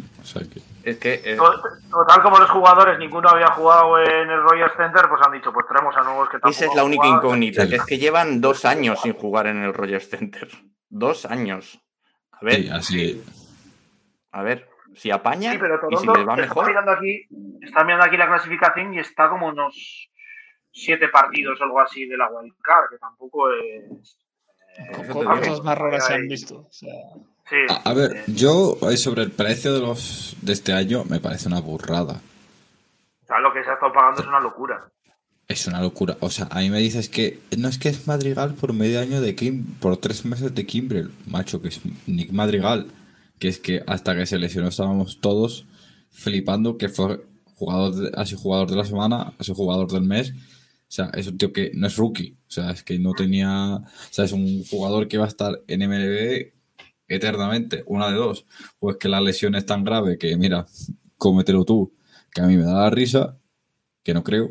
Es que. Eh, Total, como los jugadores ninguno había jugado en el Royal Center, pues han dicho, pues traemos a nuevos que Esa es la única incógnita, que es que llevan dos años sin jugar en el Royal Center. Dos años. A ver. Sí, así. A ver si apaña sí, pero y si les va mejor. Está mirando, aquí, está mirando aquí la clasificación y está como unos siete partidos o algo así de la wildcard, que tampoco es. Eh, cosas más raras se han visto. O sea... sí, a, ver, yo sobre el precio de los de este año me parece una burrada. O sea, lo que se ha estado pagando es una locura. Es una locura. O sea, a mí me dices que no es que es Madrigal por medio año de Kim, por tres meses de Kimbrel, macho, que es Nick Madrigal que es que hasta que se lesionó estábamos todos flipando que fue jugador de, así jugador de la semana, así jugador del mes. O sea, es un tío que no es rookie. O sea, es que no tenía. O sea, es un jugador que va a estar en MLB eternamente. Una de dos. Pues que la lesión es tan grave que, mira, cómetelo tú. Que a mí me da la risa. Que no creo.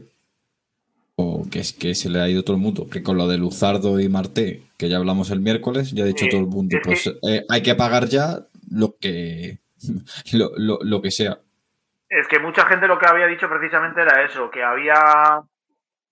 O que es que se le ha ido todo el mundo. Que con lo de Luzardo y Marté, que ya hablamos el miércoles, ya ha dicho todo el mundo, pues eh, hay que pagar ya lo que, lo, que sea. Es que mucha gente lo que había dicho precisamente era eso, que había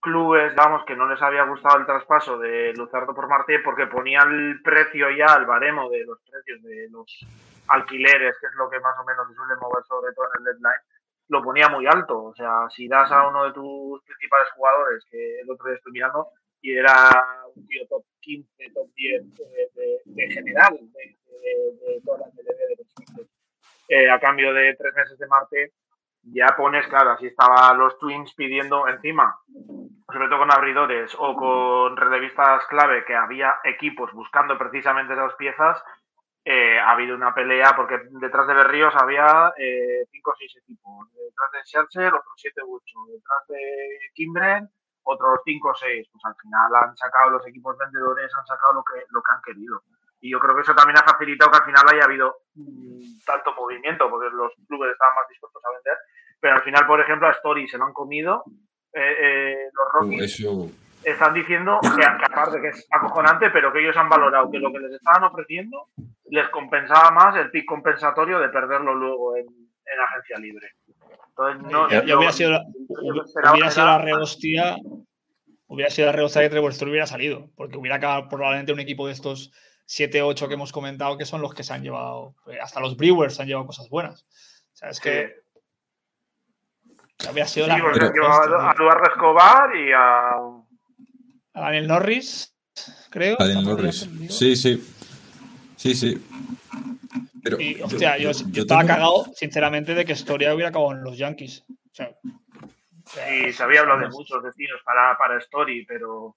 clubes, vamos, que no les había gustado el traspaso de Luzardo por Martí porque ponían el precio ya, el baremo de los precios de los alquileres, que es lo que más o menos se suele mover sobre todo en el deadline, lo ponía muy alto. O sea, si das a uno de tus principales jugadores, que el otro día estoy mirando, y era un tío top 15, top 10 de, general, de, de, todas las de eh, a cambio de tres meses de Marte, ya pones, claro, así estaban los Twins pidiendo encima, sobre todo con abridores o con revistas clave, que había equipos buscando precisamente esas piezas, eh, ha habido una pelea porque detrás de Berríos había eh, cinco o seis equipos, detrás de Scherzer otros siete u ocho, detrás de Kimbren otros 5 o 6. Pues al final han sacado los equipos vendedores, han sacado lo que, lo que han querido. Y yo creo que eso también ha facilitado que al final haya habido mm, tanto movimiento, porque los clubes estaban más dispuestos a vender. Pero al final, por ejemplo, a Story se lo han comido. Eh, eh, los Rockies Eso, están diciendo que, que aparte que es acojonante, pero que ellos han valorado que lo que les estaban ofreciendo les compensaba más el pick compensatorio de perderlo luego en, en agencia libre. Entonces, no, yo- hubiera sido la, hubiera sido la era- rehostia. Hubiera sido la rehostia que Trevor Story hubiera salido. Porque hubiera acabado probablemente un equipo de estos 7-8 que hemos comentado que son los que se han llevado. eh, Hasta los Brewers se han llevado cosas buenas. O sea, es que ya hubiera sido Sí, la yo a, a Eduardo Escobar y a. A Daniel Norris, creo. Daniel ¿Estamos Norris. Sí, sí. Sí, sí. Pero Y, hostia, yo, yo yo estaba tengo- cagado, sinceramente, de que Storia hubiera acabado en los Yankees. O sea, Sí, se había hablado de muchos destinos para, para Story, pero.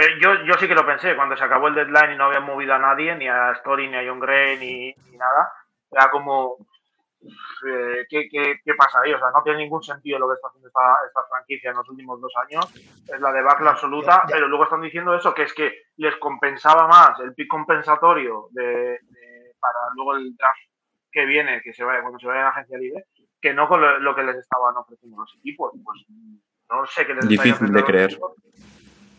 Pero yo, yo sí que lo pensé, cuando se acabó el deadline y no habían movido a nadie, ni a Story, ni a John Gray, ni, ni nada. Era como. eh, ¿qué, qué, qué pasa ahí? O sea, no tiene ningún sentido lo que está haciendo esta, esta franquicia en los últimos dos años. Es la debacle absoluta, Ya, ya. pero luego están diciendo eso, que es que les compensaba más el pick compensatorio de, de- para luego el draft que viene, que se vaya, cuando se vaya a la agencia libre, que no con lo, lo que les estaban ofreciendo los equipos. Pues no sé qué les está Difícil ofreciendo de creer. equipos,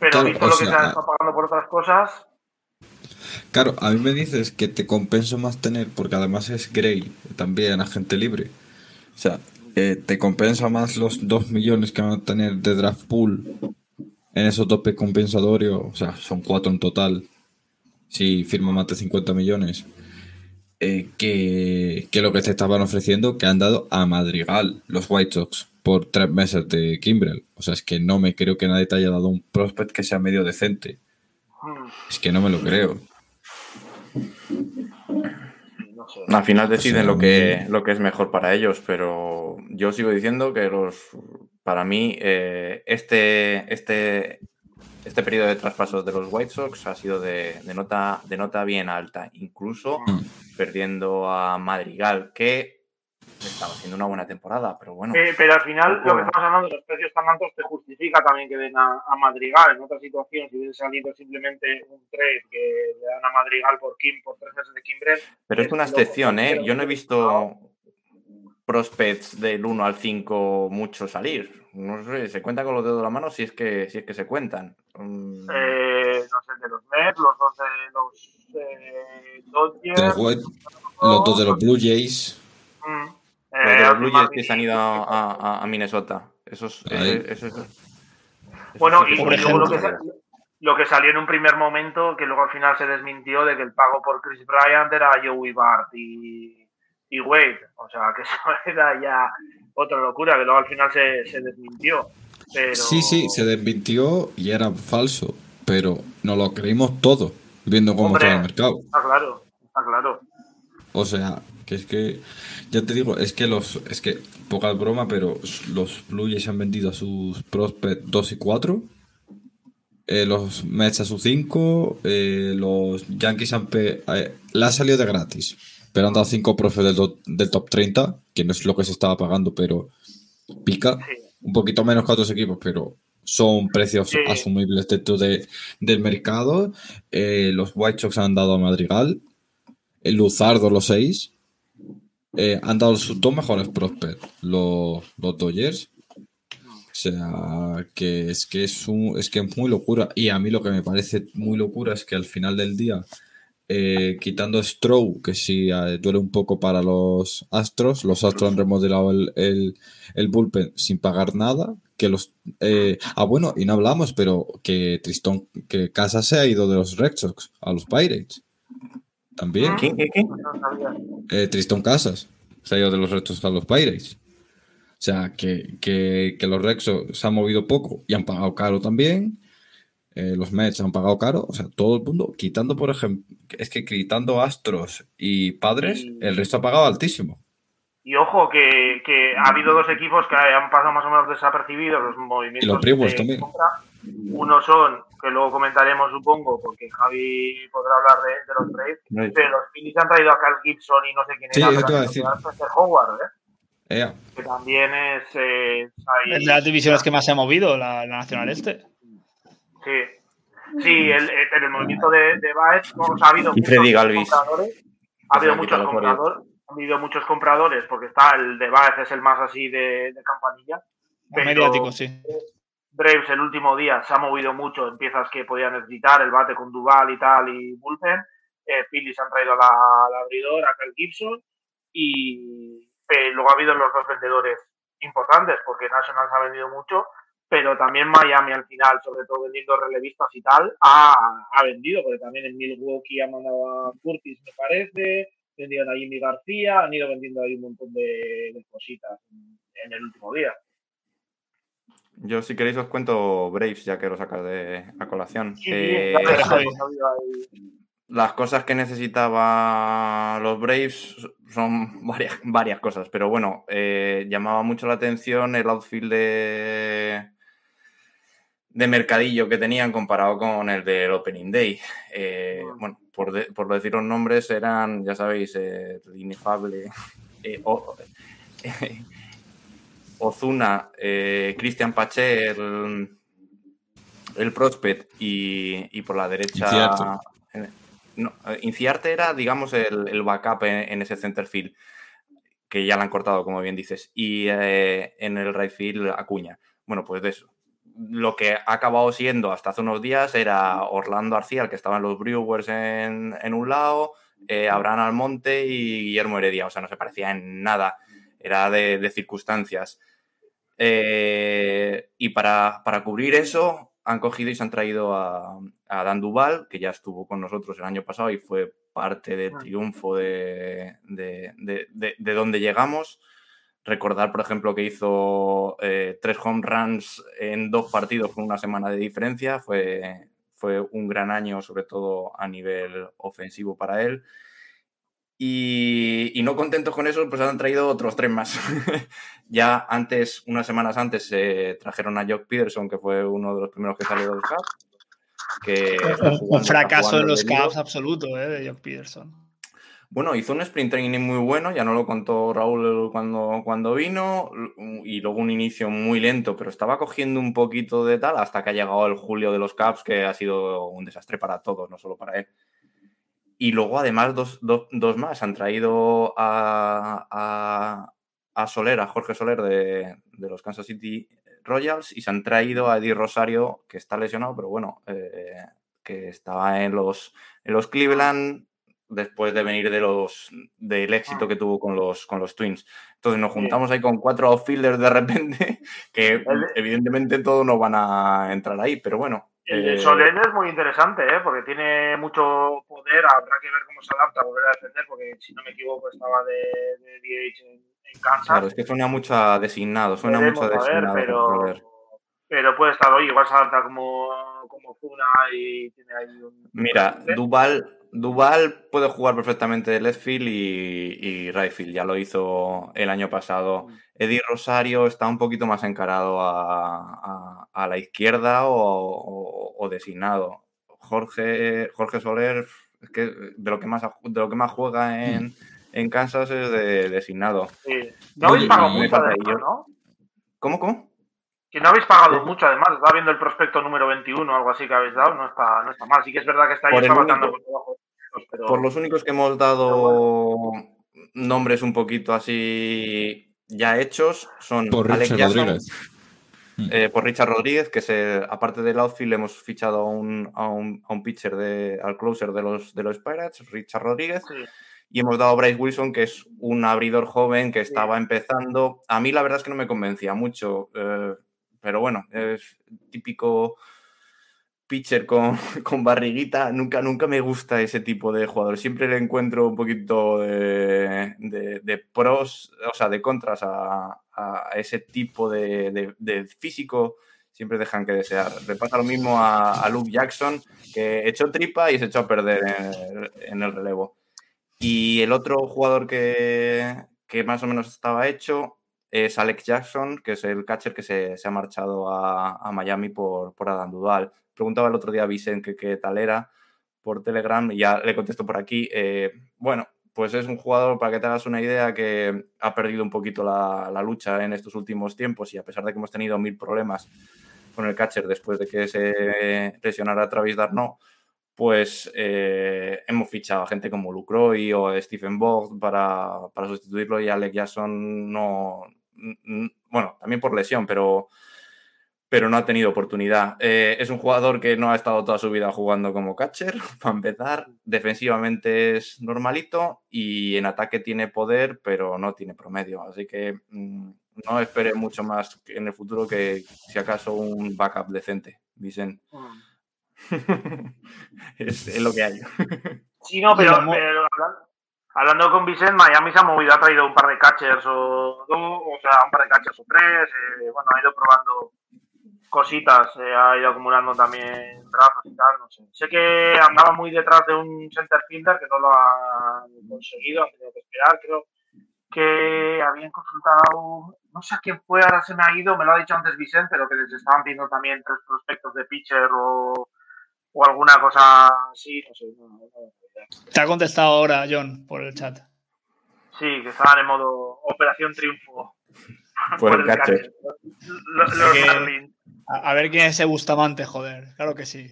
Pero Claro, visto lo que se está pagando por otras cosas, Claro, a mí me dices que te compensa más tener, porque además es Gray, también agente libre. O sea, eh, te compensa más los 2 millones que van a tener de draft pool en esos topes compensatorios. O sea, son 4 en total. Si firma más de 50 millones. eh, que, que lo que te estaban ofreciendo que han dado a Madrigal los White Sox por 3 meses de Kimbrel. O sea, es que no me creo que nadie te haya dado un prospect que sea medio decente. Es que no me lo creo. Al final deciden sea, lo que, lo que es mejor para ellos, pero yo sigo diciendo que los para mí eh, este, este, este periodo de traspasos de los White Sox ha sido de, de nota, de nota bien alta, incluso Mm. perdiendo a Madrigal, que estaba haciendo una buena temporada, pero bueno. Eh, pero al final, lo que estamos hablando de los precios tan altos te justifica también que den a, a Madrigal. En otra situación, si hubiese salido simplemente un trade que le dan a Madrigal por Kim por tres meses de Kimbrel, Pero es una loco, excepción, ¿eh? Yo no he visto prospects del 1 al 5 mucho salir. No sé, se cuenta con los dedos de la mano si es que, si es que se cuentan. Mm, eh, no sé, de los Mets, los dos de los eh, Dodgers, De los White- los dos de los Blue Jays. mm, eh, de los Blue Jays que se han ido a, a- a Minnesota. Esos, Ahí. eso- eso- eso Bueno, y, luego lo que, lo salió en un primer momento, que luego al final se desmintió de que el pago por Chris Bryant era Joey Bart y, y Wade. O sea, que eso era ya otra locura, que luego al final se, se desmintió. Pero... Sí, sí, se desmintió y era falso. Pero nos lo creímos todo, viendo cómo Hombre. estaba el mercado. Está claro, está claro. O sea, que es que, ya te digo, es que los, es que, poca broma, pero los Blue Jays han vendido a sus prospects 2 y 4. eh, los Mets a sus 5. los Yankees han pe- eh, le ha salido de gratis. Pero han dado 5 prospects del, del top 30, que no es lo que se estaba pagando, pero pica. Un poquito menos que otros equipos, pero son precios Sí. asumibles dentro de, del mercado. Eh, los White Sox han dado a Madrigal. El Luzardo, los 6. Han dado sus dos mejores prospects, los, los Dodgers. O sea, que es que es, muy locura. Y a mí lo que me parece muy locura es que al final del día, eh, quitando Stroh, que sí eh, duele un poco para los Astros, los Astros han remodelado el, el, bullpen sin pagar nada. Que los, eh, ah, bueno, y no hablamos, pero que Tristón, que Casa se ha ido de los Red Sox a los Pirates. También. ¿Quién. Eh, Tristón Casas se ha ido de los Red Sox a los Pirates. O sea, que, que, que los Red Sox se han movido poco y han pagado caro también. Eh, los Mets han pagado caro. O sea, todo el mundo, quitando, por ejemplo, es que quitando Astros y Padres, Y- el resto ha pagado altísimo. Y ojo, que, que ha habido dos equipos que han pasado más o menos desapercibidos los movimientos. Y los Brewers de también. compra. Uno son, que luego comentaremos, supongo, porque Javi podrá hablar de, de los trades, pero los Phillies han traído a Carl Gibson y no sé quién Sí, era. han decir. Howard, ¿eh? Ea. que también es. eh, ahí- Es de las divisiones que más se ha movido, la, la Nacional Este. Sí. Sí, el, el- en el movimiento de, de Baez o sea, ha habido Y muchos Freddy Galvis. compradores. Ha habido muchos compradores. Ha habido muchos compradores porque está el de Baez, es el más así de, de campanilla. Pero- Mediático, sí. Braves el último día se ha movido mucho en piezas que podía necesitar, el bate con Duval y tal, y Bullpen. Eh, Phillies han traído al abridor, a Kyle Gibson. Y eh, luego ha habido los dos vendedores importantes, porque Nationals ha vendido mucho, pero también Miami al final, sobre todo vendiendo relevistas y tal, ha, ha vendido, porque también en Milwaukee ha mandado a Curtis, me parece, vendieron a Jimmy García, han ido vendiendo ahí un montón de, de cositas en- en el último día. Yo, si queréis, os cuento Braves, ya que lo sacas de a colación. Sí, Eh, las cosas que necesitaba los Braves son varias, varias cosas, pero bueno, eh, llamaba mucho la atención el outfield de, de mercadillo que tenían comparado con el del Opening Day. Eh, bueno, por, de- por decir los nombres, eran, ya sabéis, el inefable eh, O- Ozuna, eh, Cristian Pache, el, el Prospect y, y por la derecha. Inciarte. no, eh, Inciarte era, digamos, el, el backup en, en ese center field, que ya la han cortado, como bien dices. Y eh, en el right field, Acuña. Bueno, pues de eso. Lo que ha acabado siendo hasta hace unos días era Orlando Arcía, el que estaba en los Brewers en, en un lado, eh, Abraham Almonte y Guillermo Heredia. O sea, no se parecía en nada. Era de, de circunstancias. Eh, y para, para cubrir eso, han cogido y se han traído a, a Dan Duval, que ya estuvo con nosotros el año pasado y fue parte del triunfo de, de, de- de- de donde llegamos. Recordar, por ejemplo, que hizo eh, tres home runs en dos partidos con una semana de diferencia. Fue, fue un gran año, sobre todo a nivel ofensivo para él. Y, y no contentos con eso, pues han traído otros tres más. ya antes, unas semanas antes, se trajeron a Jock Peterson, que fue uno de los primeros que salió del Cup. Que jugando- un fracaso en los. Cavs absoluto, ¿eh? De Jock Peterson. Bueno, hizo un sprint training muy bueno, ya no lo contó Raúl cuando, cuando vino, y luego un inicio muy lento, pero estaba cogiendo un poquito de tal hasta que ha llegado el julio de los Caps, que ha sido un desastre para todos, no solo para él. Y luego, además, dos, dos- dos más. Han traído a, a, a Soler, a Jorge Soler de, de los Kansas City Royals, y se han traído a Eddie Rosario, que está lesionado, pero bueno, eh, que estaba en los, en los Cleveland después de venir de los, del éxito que tuvo con los, con los Twins. Entonces nos juntamos ahí con cuatro outfielders de repente, que evidentemente todos no van a entrar ahí, pero bueno. El de eh, es muy interesante, ¿eh? porque tiene mucho poder. Habrá que ver cómo se adapta a volver a defender, porque si no me equivoco estaba de, de DH en, en Kansas. Claro, es que suena mucho a designado, suena mucho a ver, designado. pero, pero puede estar hoy, igual se adapta como, como Zuna y tiene ahí un. Mira, Duval, Duval puede jugar perfectamente de left field y, y right field, ya lo hizo el año pasado. Eddie Rosario está un poquito más encarado a, a- a la izquierda o, o- o designado. Jorge, Jorge Soler, es que de lo que más, de lo que más juega en, en Kansas es de designado. Sí. No habéis pagado mucho, además. ¿no? ¿Cómo, cómo? Que no habéis pagado mucho, además. Estaba viendo el prospecto número 21 o algo así que habéis dado. No está, no está mal. Sí que es verdad que está ahí Por el está batando único- por debajo. Pero, Por los únicos que hemos dado nombres un poquito así ya hechos son Por Alex Richard Jackson, Rodríguez. eh, por Richard Rodríguez, que se, aparte del outfield hemos fichado a un, a un, a un pitcher, de, al closer de los, de los Pirates, Richard Rodríguez, sí. y hemos dado a Bryce Wilson, que es un abridor joven que estaba empezando. A mí la verdad es que no me convencía mucho, eh, pero bueno, es típico pitcher con, con barriguita. Nunca, nunca me gusta ese tipo de jugador. Siempre le encuentro un poquito de, de- pros, o sea, de contras a, a ese tipo de, de- físico. Siempre dejan que desear. Le pasa lo mismo a, Luke Jackson, que echó tripa y se echó a perder en el, relevo. Y el otro jugador que, que más o menos estaba hecho es Alex Jackson, que es el catcher que se, se ha marchado a, a Miami por, por Adam Dudal. Preguntaba el otro día a Vicente que qué tal era por Telegram y ya le contesto por aquí. Eh, bueno, pues es un jugador, para que te hagas una idea, que ha perdido un poquito la, la lucha en estos últimos tiempos y a pesar de que hemos tenido mil problemas con el catcher después de que se lesionara Travis Darno, pues eh, hemos fichado a gente como Lucroy o Stephen Bogg para, para, sustituirlo y Alec Jackson no, bueno, también por lesión, pero, pero no ha tenido oportunidad. Eh, es un jugador que no ha estado toda su vida jugando como catcher, para empezar. Defensivamente es normalito y en ataque tiene poder, pero no tiene promedio. Así que mm, no espere mucho más en el futuro que si acaso un backup decente, dicen. Mm. es, es, lo que hay. Sí, no, pero, pero hablando con Vicente, Miami se ha movido, ha traído un par de catchers o dos, o sea, un par de catchers o tres. Eh, bueno, ha ido probando cositas, eh, ha ido acumulando también brazos y tal, no sé. Sé que andaba muy detrás de un center fielder que no lo ha conseguido, han tenido que esperar, creo que habían consultado, no sé a quién fue, ahora se me ha ido, me lo ha dicho antes Vicente, pero que les estaban pidiendo también tres prospectos de pitcher o, o alguna cosa así, no sé. No, no, Te ha contestado ahora John por el chat. Sí, que estaban en modo Operación Triunfo. Por, el catcher. Los, los Que- A, ver quién es ese Bustamante, joder. Claro que sí.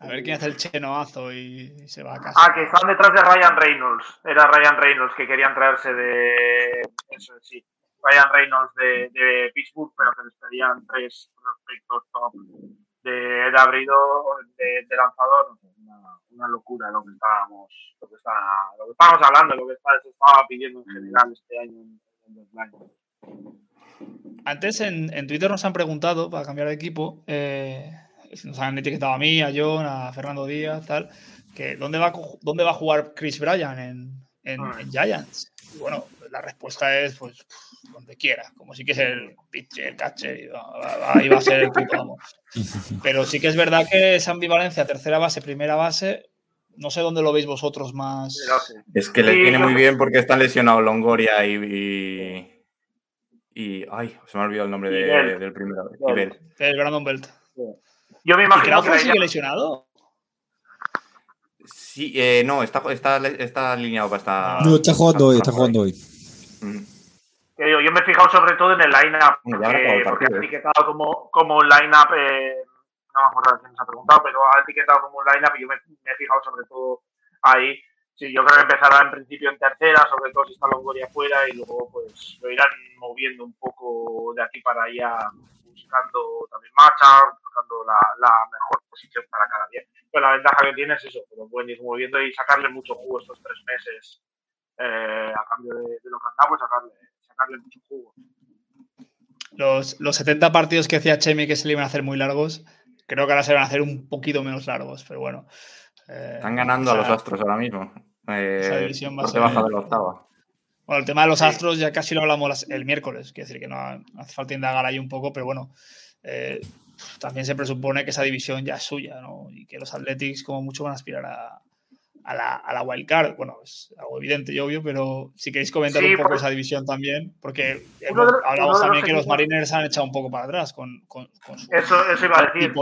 A ver quién hace el chenoazo y, se va a casa. Ah, que están detrás de Ryan Reynolds. Era Ryan Reynolds que querían traerse de. Eso sí. Ryan Reynolds de, de Pittsburgh, pero que les pedían tres prospectos top de, de abridor, de, de lanzador. Una, una locura lo que estábamos, lo que está, lo que estábamos hablando, lo que está- se estaba pidiendo en general este año en, Deadline. Antes en, en Twitter nos han preguntado, para cambiar de equipo, eh, nos han etiquetado a mí, a John, a Fernando Díaz, tal, que dónde va, dónde va a jugar Chris Bryan en, en- Ah. en Giants. Y bueno, la respuesta es, pues, donde quiera, como si que es el pitcher, catcher, va- ahí va a ser el puto. Pero sí que es verdad que esa ambivalencia, tercera base, primera base, no sé dónde lo veis vosotros más. Sí. Es que le Sí, viene yo- muy bien porque están lesionados Longoria y, y, y- Ay, se me ha olvidado el nombre de- del primero. Y. El Brandon Belt. Yo me ¿Y imagino que sigue lesionado? Sí, eh, no, está, está, está alineado para esta. No, está jugando hoy, está jugando hoy. Mm. yo me he fijado sobre todo en el line-up, acabado porque, ha ¿eh? etiquetado como, como un line-up, eh, no me acuerdo quién nos ha preguntado, pero ha etiquetado como un line-up y yo me, me he fijado sobre todo ahí. Sí, yo creo que empezará en principio en tercera, sobre todo si está Longoria afuera y luego pues lo irán moviendo un poco de aquí para allá, buscando también marcha, buscando la, la mejor posición para cada día. Pero la ventaja que tiene es eso, que lo pueden ir moviendo y sacarle mucho jugo estos tres meses eh, a cambio de, de lo que han dado, pues sacarle, sacarle mucho jugo. Los, los 70 partidos que decía Chemi que se le iban a hacer muy largos, creo que ahora se van a hacer un poquito menos largos, pero bueno. eh, Están ganando o a los Astros ahora mismo. Eh, esa división va a por ser- debajo de la octava. Bueno, el tema de los Sí. Astros ya casi lo hablamos el miércoles, quiere decir que no, hace falta indagar ahí un poco, pero bueno, eh, también se presupone que esa división ya es suya, ¿no? Y que los Athletics como mucho van a aspirar a, a la, a la wild card. Bueno, es algo evidente y obvio, pero si queréis comentar Sí, un poco pues- esa división también, porque de hablamos también los que los Mariners han echado un poco para atrás con, con, con sus Eso, eso iba a decir.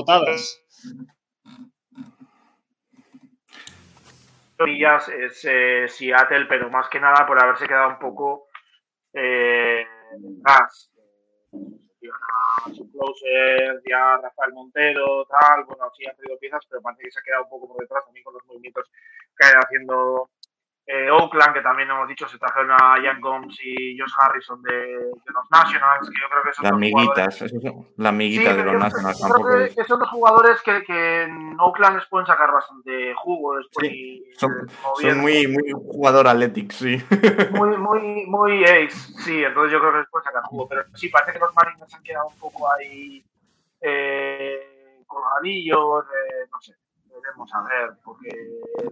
Es eh, Seattle, pero más que nada por haberse quedado un poco eh, closer, ya Rafael Montero, tal, bueno, sí han traído piezas, pero parece que se ha quedado un poco por detrás también con los movimientos que ha ido haciendo eh, Oakland, que también hemos dicho, se trajeron a Ian Gomes y Josh Harrison de, de los Nationals, que yo creo que Las esos son las Sí, miguitas de los Nationals creo que, son dos jugadores que, que en Oakland les pueden sacar bastante jugo después Sí, y Son, eh, son muy, muy jugador athletic, sí. muy, muy, muy ace, sí, entonces yo creo que les pueden sacar jugo, pero sí, parece que los Marines han quedado un poco ahí eh, colgadillos, eh, veremos a ver, porque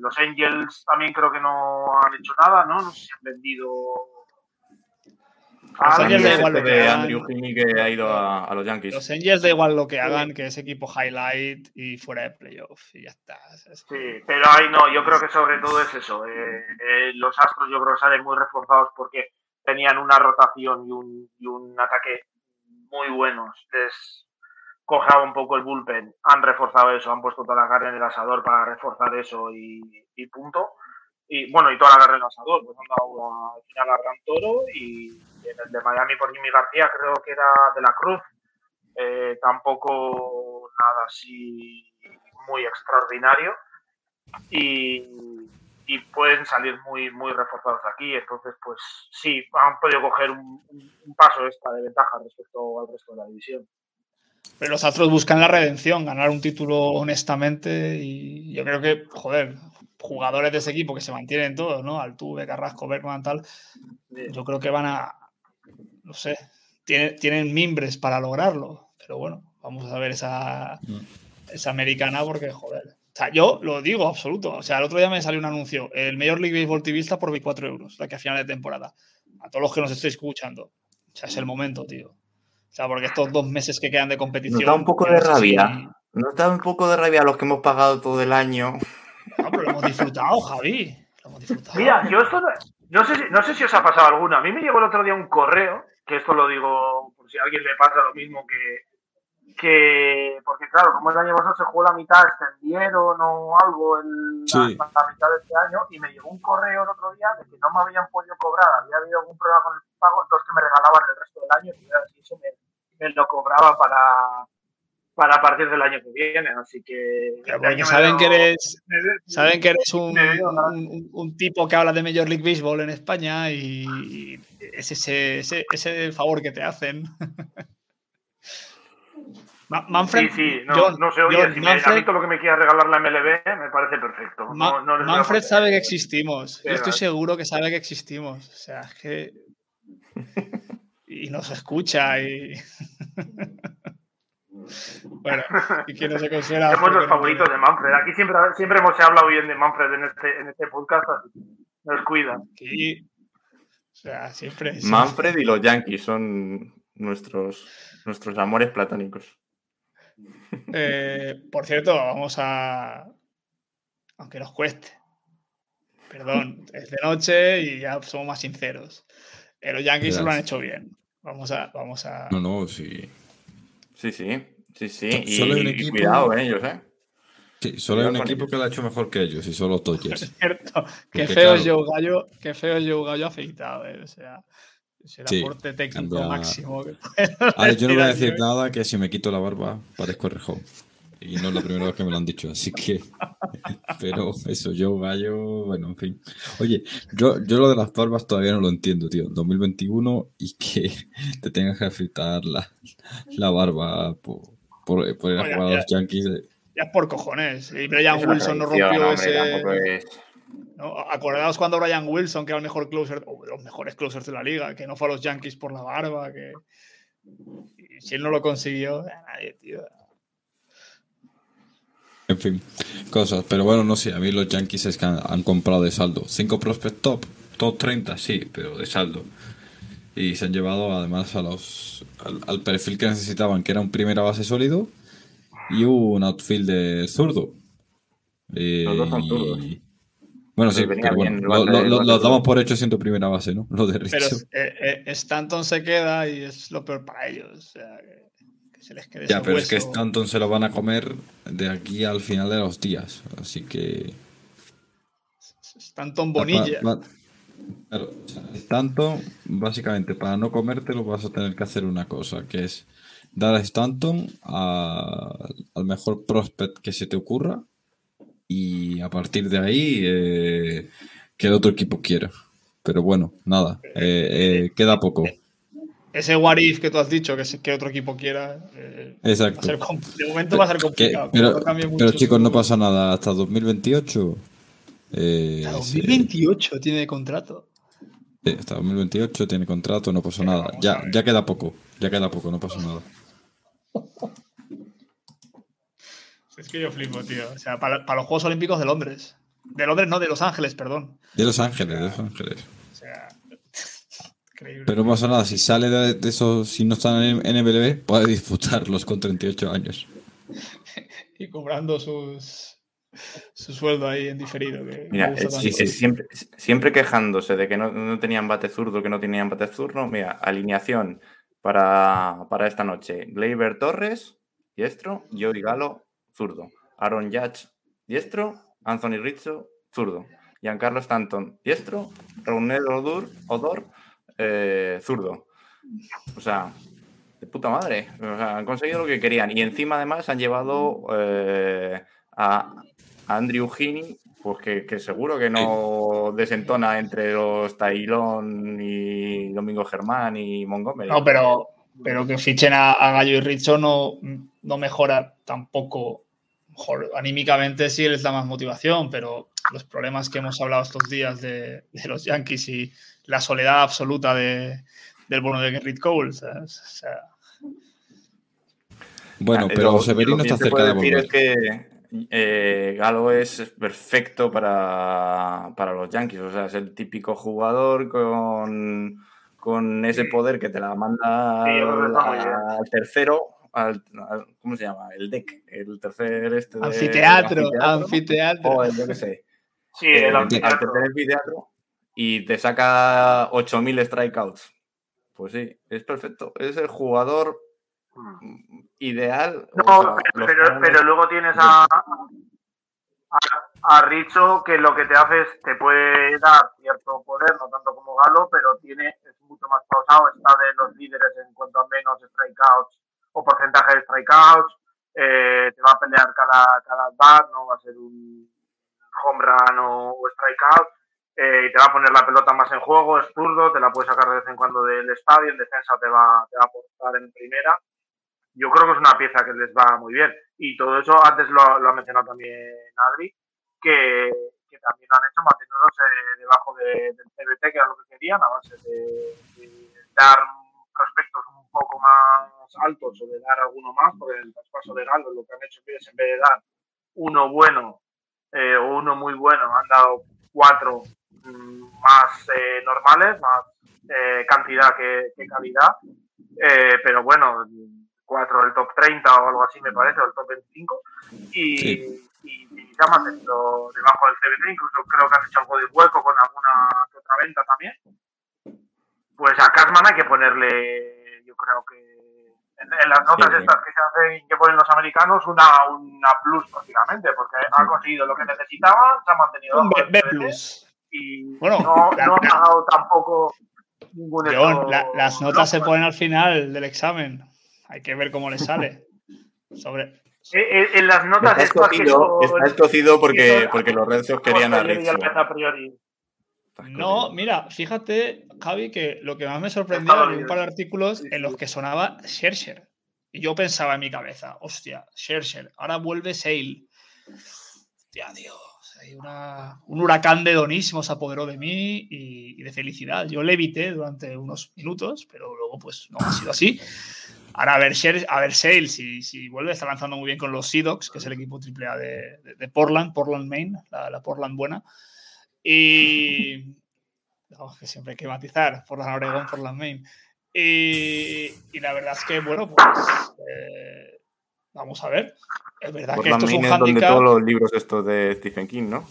los Angels también creo que no han hecho nada, ¿no? No sé si han vendido... Los Angels da igual lo que de hagan. Andrew Heaney que ha ido a, a los Yankees. Los Angels da igual lo que hagan, que es equipo highlight y fuera de playoff y ya está. Es que- Sí, pero ahí no, yo creo que sobre todo es eso. eh, eh, los Astros yo creo que salen muy reforzados porque tenían una rotación y un, y un ataque muy buenos. Les, cojaba un poco el bullpen, han reforzado eso, han puesto toda la carne en el asador para reforzar eso y, punto. Y bueno, y toda la carne en asador, pues han dado al final a Gran Toro y en el de Miami por Jimmy García creo que era de la Cruz. Eh, tampoco nada así muy extraordinario. Y, pueden salir muy, muy reforzados aquí. Entonces, pues sí, han podido coger un, paso esta de ventaja respecto al resto de la división. Pero los Astros buscan la redención, ganar un título honestamente y yo creo que, joder, jugadores de ese equipo que se mantienen todos, ¿no? Altuve, Carrasco, Bergman, tal, yo creo que van a, no sé, tienen, tienen mimbres para lograrlo, pero bueno, vamos a ver esa, mm. esa americana porque, joder, o sea, yo lo digo absoluto. O sea, el otro día me salió un anuncio, el Mayor League Baseball TV está por 24 euros, la que a final de temporada. A todos los que nos estéis escuchando. O sea, es el momento, tío. O sea, porque estos dos meses que quedan de competición. Nos da un poco de rabia. Nos da un poco de rabia a los que hemos pagado todo el año. No, pero lo hemos disfrutado, Javi. Lo hemos disfrutado. Mira, yo esto no, sé si, no sé si os ha pasado alguna. A mí me llegó el otro día un correo, que esto lo digo por si a alguien le pasa lo mismo que que, porque claro, como el año pasado se jugó la mitad, extendieron o algo en la, mitad de este año y me llegó un correo el otro día de que no me habían podido cobrar, había habido algún problema con el pago, entonces que me regalaban el resto del año y así eso me, lo cobraba para, para partir del año que viene, así que... porque saben, que eres, saben que eres un, un, tipo que habla de Major League Baseball en España y, es ese, ese, ese favor que te hacen. Manfred, sí, sí, no, no sé, oye, si Manfred, me, a lo que me quiera regalar la MLB me parece perfecto. Manfred sabe que existimos. Yo estoy seguro que sabe que existimos. O sea, es que. y nos escucha y. bueno, y que no se considera. Somos los favoritos de Manfred. Aquí siempre, siempre hemos hablado bien de Manfred en este, en este podcast, nos cuida. Sí. O sea, siempre. Manfred y los Yankees son nuestros, nuestros amores platónicos. Eh, por cierto, vamos a. Aunque nos cueste. Perdón, es de noche y ya somos más sinceros. Eh, los Yankees lo han hecho bien. Vamos a, vamos a. No, no, sí. Sí, sí. Sí, sí. Y, cuidado, eh, ellos, ¿eh? Sí, solo hay un equipo que lo ha hecho mejor que ellos y solo Dodgers. Es cierto. Qué feo, es Joe Gallo, qué feo es Joe Gallo afeitado, eh. O sea. Es el aporte técnico máximo. Que yo no voy a decir nada que si me quito la barba parezco rejón. Y no es la primera vez que me lo han dicho, así que. Pero eso, yo, gallo, bueno, en fin. Oye, yo, yo lo de las barbas todavía no lo entiendo, tío. 2021 y que te tengas que afeitar la, la barba por, por, ir a jugar a los Yankees. Eh. Ya es por cojones. Y Brian Wilson no rompió ese. ¿No? Acordaos cuando Brian Wilson, que era el mejor closer, o los mejores closers de la liga, que no fue a los Yankees por la barba, que si él no lo consiguió, nadie, tío. En fin, cosas. Pero bueno, no sé, a mí los Yankees es que han, comprado de saldo. Cinco prospects top, top 30, sí, pero de saldo. Y se han llevado además a los al, perfil que necesitaban, que era un primera base sólido y un outfield de zurdo. los dos son zurdos. Bueno, sí, pero bueno, lo, damos por hecho siendo primera base, ¿no? Lo de Pero eh, eh, Stanton se queda y es lo peor para ellos. O sea, que, se les quede Ya, pero es que Stanton se lo van a comer de aquí al final de los días. Así que. Stanton Bonilla. Stanton, básicamente, para no comértelo vas a tener que hacer una cosa, que es dar a Stanton al mejor prospect que se te ocurra y a partir de ahí eh, que el otro equipo quiera. Pero bueno, nada, eh, eh, queda poco. Ese what if que tú has dicho, que, que otro equipo quiera, Exacto. de momento va a ser complicado. pero, chicos, no pasa nada, hasta 2028. hasta 2028 tiene contrato. hasta 2028 tiene contrato, no pasa nada. Ya, ya queda poco, ya queda poco, no pasa nada. Es que yo flipo, tío. O sea, para, los Juegos Olímpicos de Londres. De Londres, no, de Los Ángeles, perdón. De Los Ángeles, de Los Ángeles. O sea, increíble. Pero no pasa nada, si sale de, eso, si no está en MLB, puede disputarlos con 38 años. y cobrando sus, su sueldo ahí en diferido. mira, siempre, siempre quejándose de que no, tenían bate zurdo, que no tenían bate zurdo. Mira, alineación para, para esta noche. Gleyber Torres, diestro. Joey Galo, zurdo. Aaron Judge, diestro. Anthony Rizzo, zurdo. Giancarlo Stanton, diestro. Raunel Odor, Odor eh, zurdo. O sea, de puta madre. O sea, han conseguido lo que querían. Y encima, además, han llevado eh, a Andrew Heaney, pues que, seguro que no desentona entre los Tailón y Domingo Germán y Montgomery. No, pero, pero que fichen a, Gallo y Richo no, no mejora tampoco. Mejor, anímicamente sí les da más motivación, pero los problemas que hemos hablado estos días de, los Yankees y la soledad absoluta de, del bueno de Gerrit Cole. O sea, bueno, pero Severino está cerca de volver. Es que eh, Galo es perfecto para, los Yankees. O sea, es el típico jugador con, con ese poder que te la manda al, tercero. Al, ¿Cómo se llama? El deck. El tercer este anfiteatro. Anfiteatro. O el, yo qué sé. Sí, el, anfiteatro. anfiteatro. Y te saca 8000 strikeouts. Pues sí, es perfecto. Es el jugador Mm, ideal. No, pero, luego tienes a, a, Richo que lo que te hace es, te puede dar cierto poder, no tanto como Galo, pero tiene, es mucho más pausado, está de los líderes en cuanto a menos strikeouts o porcentaje de strikeouts, eh, te va a pelear cada, cada bat, no va a ser un home run o, strikeout, eh, y te va a poner la pelota más en juego, es zurdo, te la puedes sacar de vez en cuando del estadio, en defensa te va, te va a aportar en primera yo creo que es una pieza que les va muy bien. Y todo eso, antes lo, ha mencionado también Adri, que, también lo han hecho manteniéndose debajo del CBT, que era lo que querían, a base de, dar un poco más altos o de dar alguno más, porque el traspaso legal lo que han hecho es en vez de dar uno bueno eh, o uno muy bueno, han dado cuatro mm, más eh, normales, más eh, cantidad que, calidad. pero bueno, 4 del top 30 o algo así, me parece, o el top 25. Y, sí. y, y se ha mantenido debajo del CBT, incluso creo que han hecho algo de hueco con alguna otra venta también. Pues a Casman hay que ponerle, yo creo que en, las notas estas que se hacen, que ponen los americanos, una, una plus prácticamente, porque ha conseguido lo que necesitaba, se ha mantenido. Un B, plus. Y bueno, no, no ha dado tampoco ningún John, las notas se ponen al final del examen. Hay que ver cómo le sale. Sobre... Eh, eh, en, las notas está escocido, está escocido porque, porque los Red Sox querían a No, mira, fíjate, Javi, que lo que más me sorprendió en un par de artículos en los que sonaba Scherzer. Y yo pensaba en mi cabeza, hostia, Scherzer, ahora vuelve Sale. Hostia, Dios, hay un huracán de donismo se apoderó de mí y, y, de felicidad. Yo le evité durante unos minutos, pero luego pues no ha sido así. Ahora a ver, a ver Sale, si, si, vuelve, está lanzando muy bien con los Seedogs, que es el equipo AAA de, de, Portland, Portland Maine, la, Portland buena. Y. que siempre hay que matizar, Portland Oregon, Portland Maine. Y, y la verdad es que, bueno, pues. Eh, vamos a ver. Es verdad que esto es un handicap. donde todos los libros estos de Stephen King, ¿no?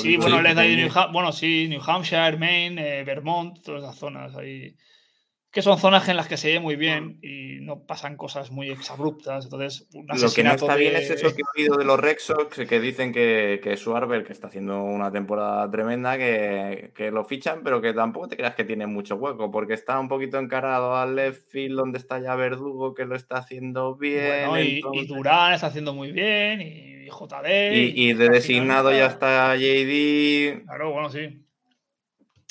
sí, bueno, les da New, bueno, sí, New Hampshire, Maine, eh, Vermont, todas esas zonas ahí que son zonas en las que se ve muy bien y no pasan cosas muy exabruptas. Entonces, Lo que no está bien es eso que he oído de los Red que dicen que, que Schwarber, que está haciendo una temporada tremenda, que, lo fichan, pero que tampoco te creas que tiene mucho hueco, porque está un poquito encarado al left field, donde está ya Verdugo, que lo está haciendo bien. y, Durán está haciendo muy bien, y JD. Y, de designado ya está JD. Claro, bueno, sí.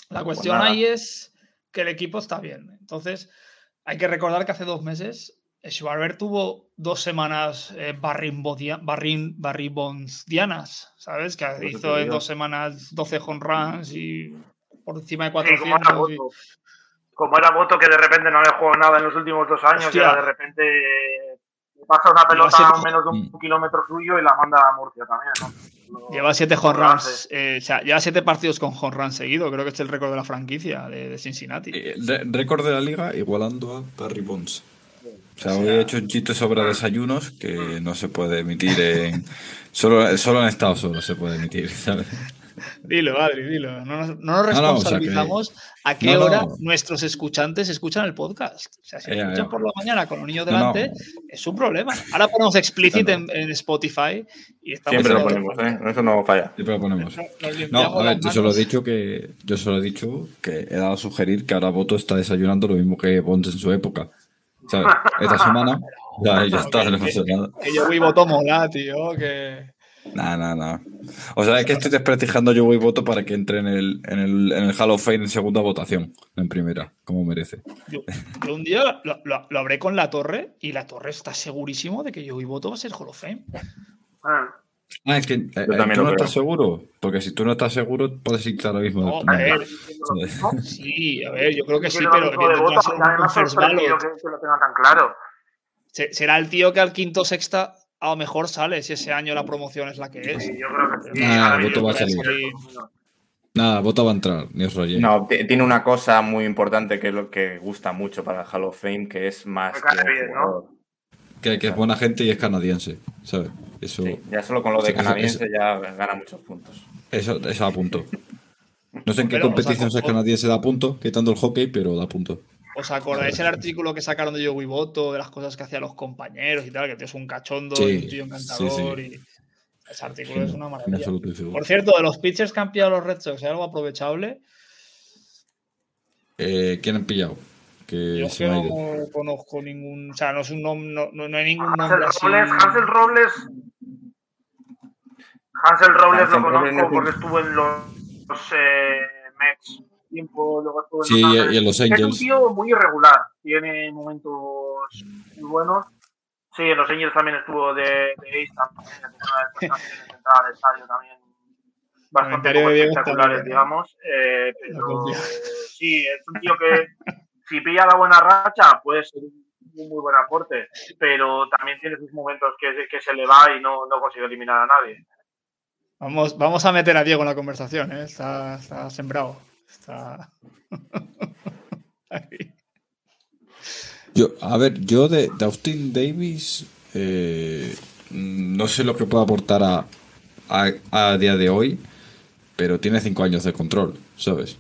La pues cuestión ahí es que el equipo está bien. Entonces, hay que recordar que hace dos meses Schwarber tuvo dos semanas eh, barribondianas, ¿sabes? Que hizo en dos semanas 12 home runs y por encima de 400. como, era voto, que de repente no le jugado nada en los últimos dos años, y de repente pasa una pelota a menos de un mm. kilómetro suyo y la manda a Murcia también. lleva siete home eh, o sea, lleva siete partidos con home runs seguido. Creo que es el récord de la franquicia de, Cincinnati. Eh, récord de la liga igualando a Barry Bonds. O sea, hoy he hecho un chiste sobre desayunos que no se puede emitir en. Solo, solo en Estados Unidos se puede emitir, ¿sabes? Dilo, Adri, dilo. No nos, no nos no, o sea que- responsabilizamos a qué No, no. hora nuestros escuchantes escuchan el podcast. O sea, si escuchan por la mañana con los niños No, no. delante, es un problema. Ahora ponemos explicit Claro. en, en Spotify y estamos Siempre lo ponemos, ¿eh? Eso no falla. Siempre lo ponemos. No, a ver, yo solo he dicho que yo solo he dicho que he dado a sugerir que ahora Boto está desayunando lo mismo que Ponte en su época. ¿Sabes? Esta semana ya, ya está, no pasa nada. Que yo voy voto mola, tío, que... Nada, nada, nada. O sea, es que estoy desprestigiando yo voy voto para que entre en el, en el, en el Hall of Fame en segunda votación, no en primera, como merece. Yo, yo un día lo, lo- lo hablé con la torre y la torre está segurísimo de que yo y voto va a ser Hall of Fame. Ah, Ah, es que eh, eh, también tú no creo. estás seguro, porque si tú no estás seguro, puedes irte ahora mismo. No, a ver, diciendo lo mismo. Sí, a ver, yo creo que sí, pero que ser un first ballot. que, lo tenga tan claro. Se- Será el tío que al quinto o sexta a lo mejor sale si ese año la promoción es la que es. Sí, yo creo que sí. Ahora voto va a salir. Nada, voto va a entrar. No, tiene una cosa muy importante que es lo que gusta mucho para el Hall of Fame, que es más que cae un bien, ¿no? jugador. Que, que es buena gente y es canadiense, ¿sabes? Eso, Sí, ya solo con lo de eso- canadiense ya gana muchos puntos. eso, eso da punto. No sé en qué Pero, o sea, competición con- es canadiense da punto, quitando el hockey, pero da punto. ¿Os acordáis el artículo que sacaron de Joey Boto, de las cosas que hacían los compañeros y tal? Que tío es un cachondo Sí, y un tío encantador. sí. Y ese artículo es una maravilla. Por cierto, de los pitchers que han pillado los Red Sox, ¿hay algo aprovechable? Eh, ¿Quién han pillado? Que Yo que no conozco ningún. O sea, no, es un nom- no, no- no hay ningún Hansel nombre así. Robles, Hansel Robles. Hansel Robles Hansel lo conozco no porque estuvo en los, los, eh, Mets tiempo, luego estuvo en Sí, los y- Ángeles. y en los Es un tío muy irregular, tiene momentos muy buenos. Sí, en los Angels también estuvo de, de Ace, también, de estadio también bastante espectaculares, digamos. eh, pero sí, es un tío que si pilla la buena racha puede ser un un muy buen aporte, pero también tiene sus momentos que, que se le va y no, no consigue eliminar a nadie. Vamos, vamos a meter a Diego en la conversación, ¿eh? Está, está sembrado. Está. Ahí. Yo, a ver, yo de, de Austin Davis eh, no sé lo que puede aportar a, a, a día de hoy, pero tiene cinco años de control, ¿sabes?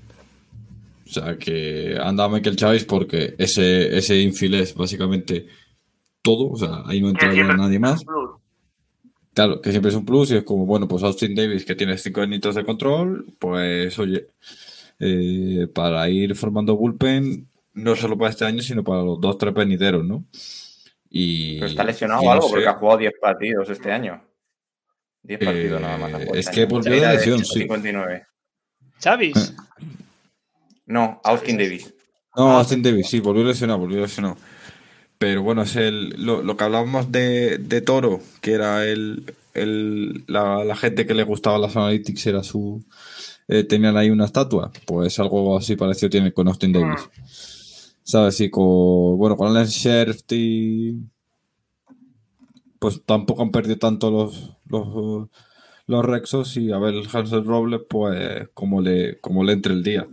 O sea que anda Michael Chávez porque ese, ese es básicamente todo, o sea, ahí no siempre nadie más. Claro, que siempre es un plus y es como, bueno, pues Austin Davis que tiene cinco añitos de control, pues oye, eh, para ir formando bullpen, no solo para este año, sino para los dos, tres venideros, ¿no? Y, Pero está lesionado y no algo, sé, porque ha jugado 10 partidos este año. 10 Eh, partidos nada más. es este que volvió de lesión, sí. 59. Chavis. No, Austin Davis. No, Ah. Austin Davis, sí, volvió lesionado, volvió lesionado. Pero bueno, es el, lo, lo que hablábamos de, de Toro, que era el, el la, la gente que le gustaba las analytics, era su. Eh, tenían ahí una estatua. Pues algo así parecido tiene con Austin Davis. ¿Sabes? Y con. Bueno, con Alan Sheriff y. Pues tampoco han perdido tanto los. los los Rexos y a ver el Hansel Robles, pues como le, como le entre el día.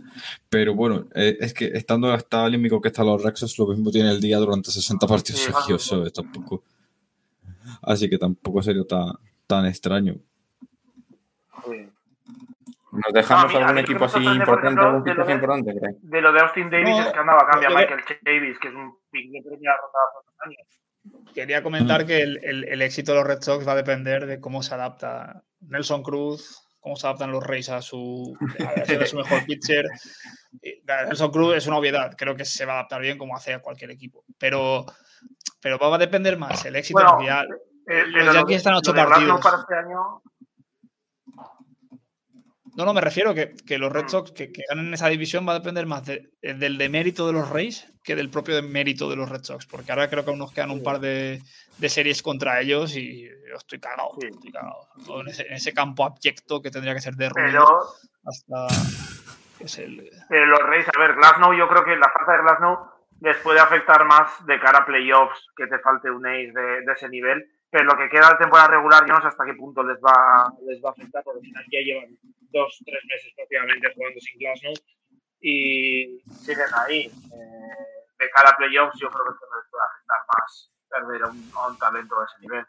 Pero bueno, eh, es que estando hasta olímpico que están los Rexos, lo mismo tiene el día durante 60 partidos Sí, seguidos. Tampoco. Así que tampoco sería tan, tan extraño. ¿Nos dejamos A mí- algún que equipo así por importante, ejemplo, algún de lo de- importante, Craig? De lo de Austin Davis No, es que andaba a cambiar yo creo Michael Davis, que es un pick de primera ronda hace unos años. Quería comentar que el, el- el éxito de los Red Sox va a depender de cómo se adapta Nelson Cruz, cómo se adaptan los Reyes a su, a su mejor pitcher. Nelson Cruz es una obviedad, creo que se va a adaptar bien como hace a cualquier equipo. Pero, pero va a depender más el éxito Bueno, real. Eh, Los pero lo Yankees están a ocho partidos. para este año, No, no, me refiero que, que los Red Mm. Sox que, que ganen esa división va a depender más de- del demérito de los Reyes que del propio mérito de los Red Sox, porque ahora creo que aún nos quedan un par de, de series contra ellos y yo estoy cagado, estoy cagado. En ese, en ese campo abyecto que tendría que ser de pero, hasta es el pero los Reyes, a ver, Glasnow, yo creo que la falta de Glasnow les puede afectar más de cara a playoffs, que te falte un ace de, de ese nivel. Pero lo que queda de temporada regular, yo no sé hasta qué punto les va, les va a afectar, porque al final ya llevan dos, tres meses prácticamente jugando sin Glasnow y siguen ahí. Eh, de cara a playoffs, yo creo que esto no les puede afectar más perder a un, a un talento de ese nivel.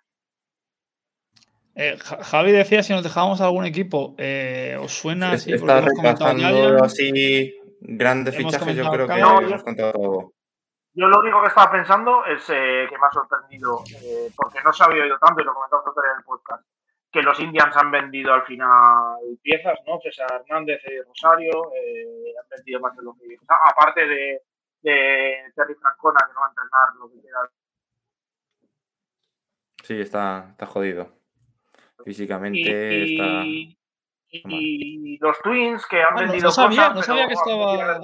Eh, Javi decía si nos dejábamos algún equipo. Eh, ¿Os suena así? Está repasando así grandes fichajes, yo creo que no, hemos contado todo. Yo lo único que estaba pensando es eh, que me ha sorprendido, eh, porque no se había oído tanto y lo comentamos en el podcast, que los Indians han vendido al final piezas, ¿no? César Hernández y Rosario eh, han vendido más de lo que. aparte de, de Terry Francona, que no va a entrenar lo que queda. Sí, está, está jodido. Físicamente y, está. Y, los Twins que han vendido. No sabía, cosas, no sabía que estaba.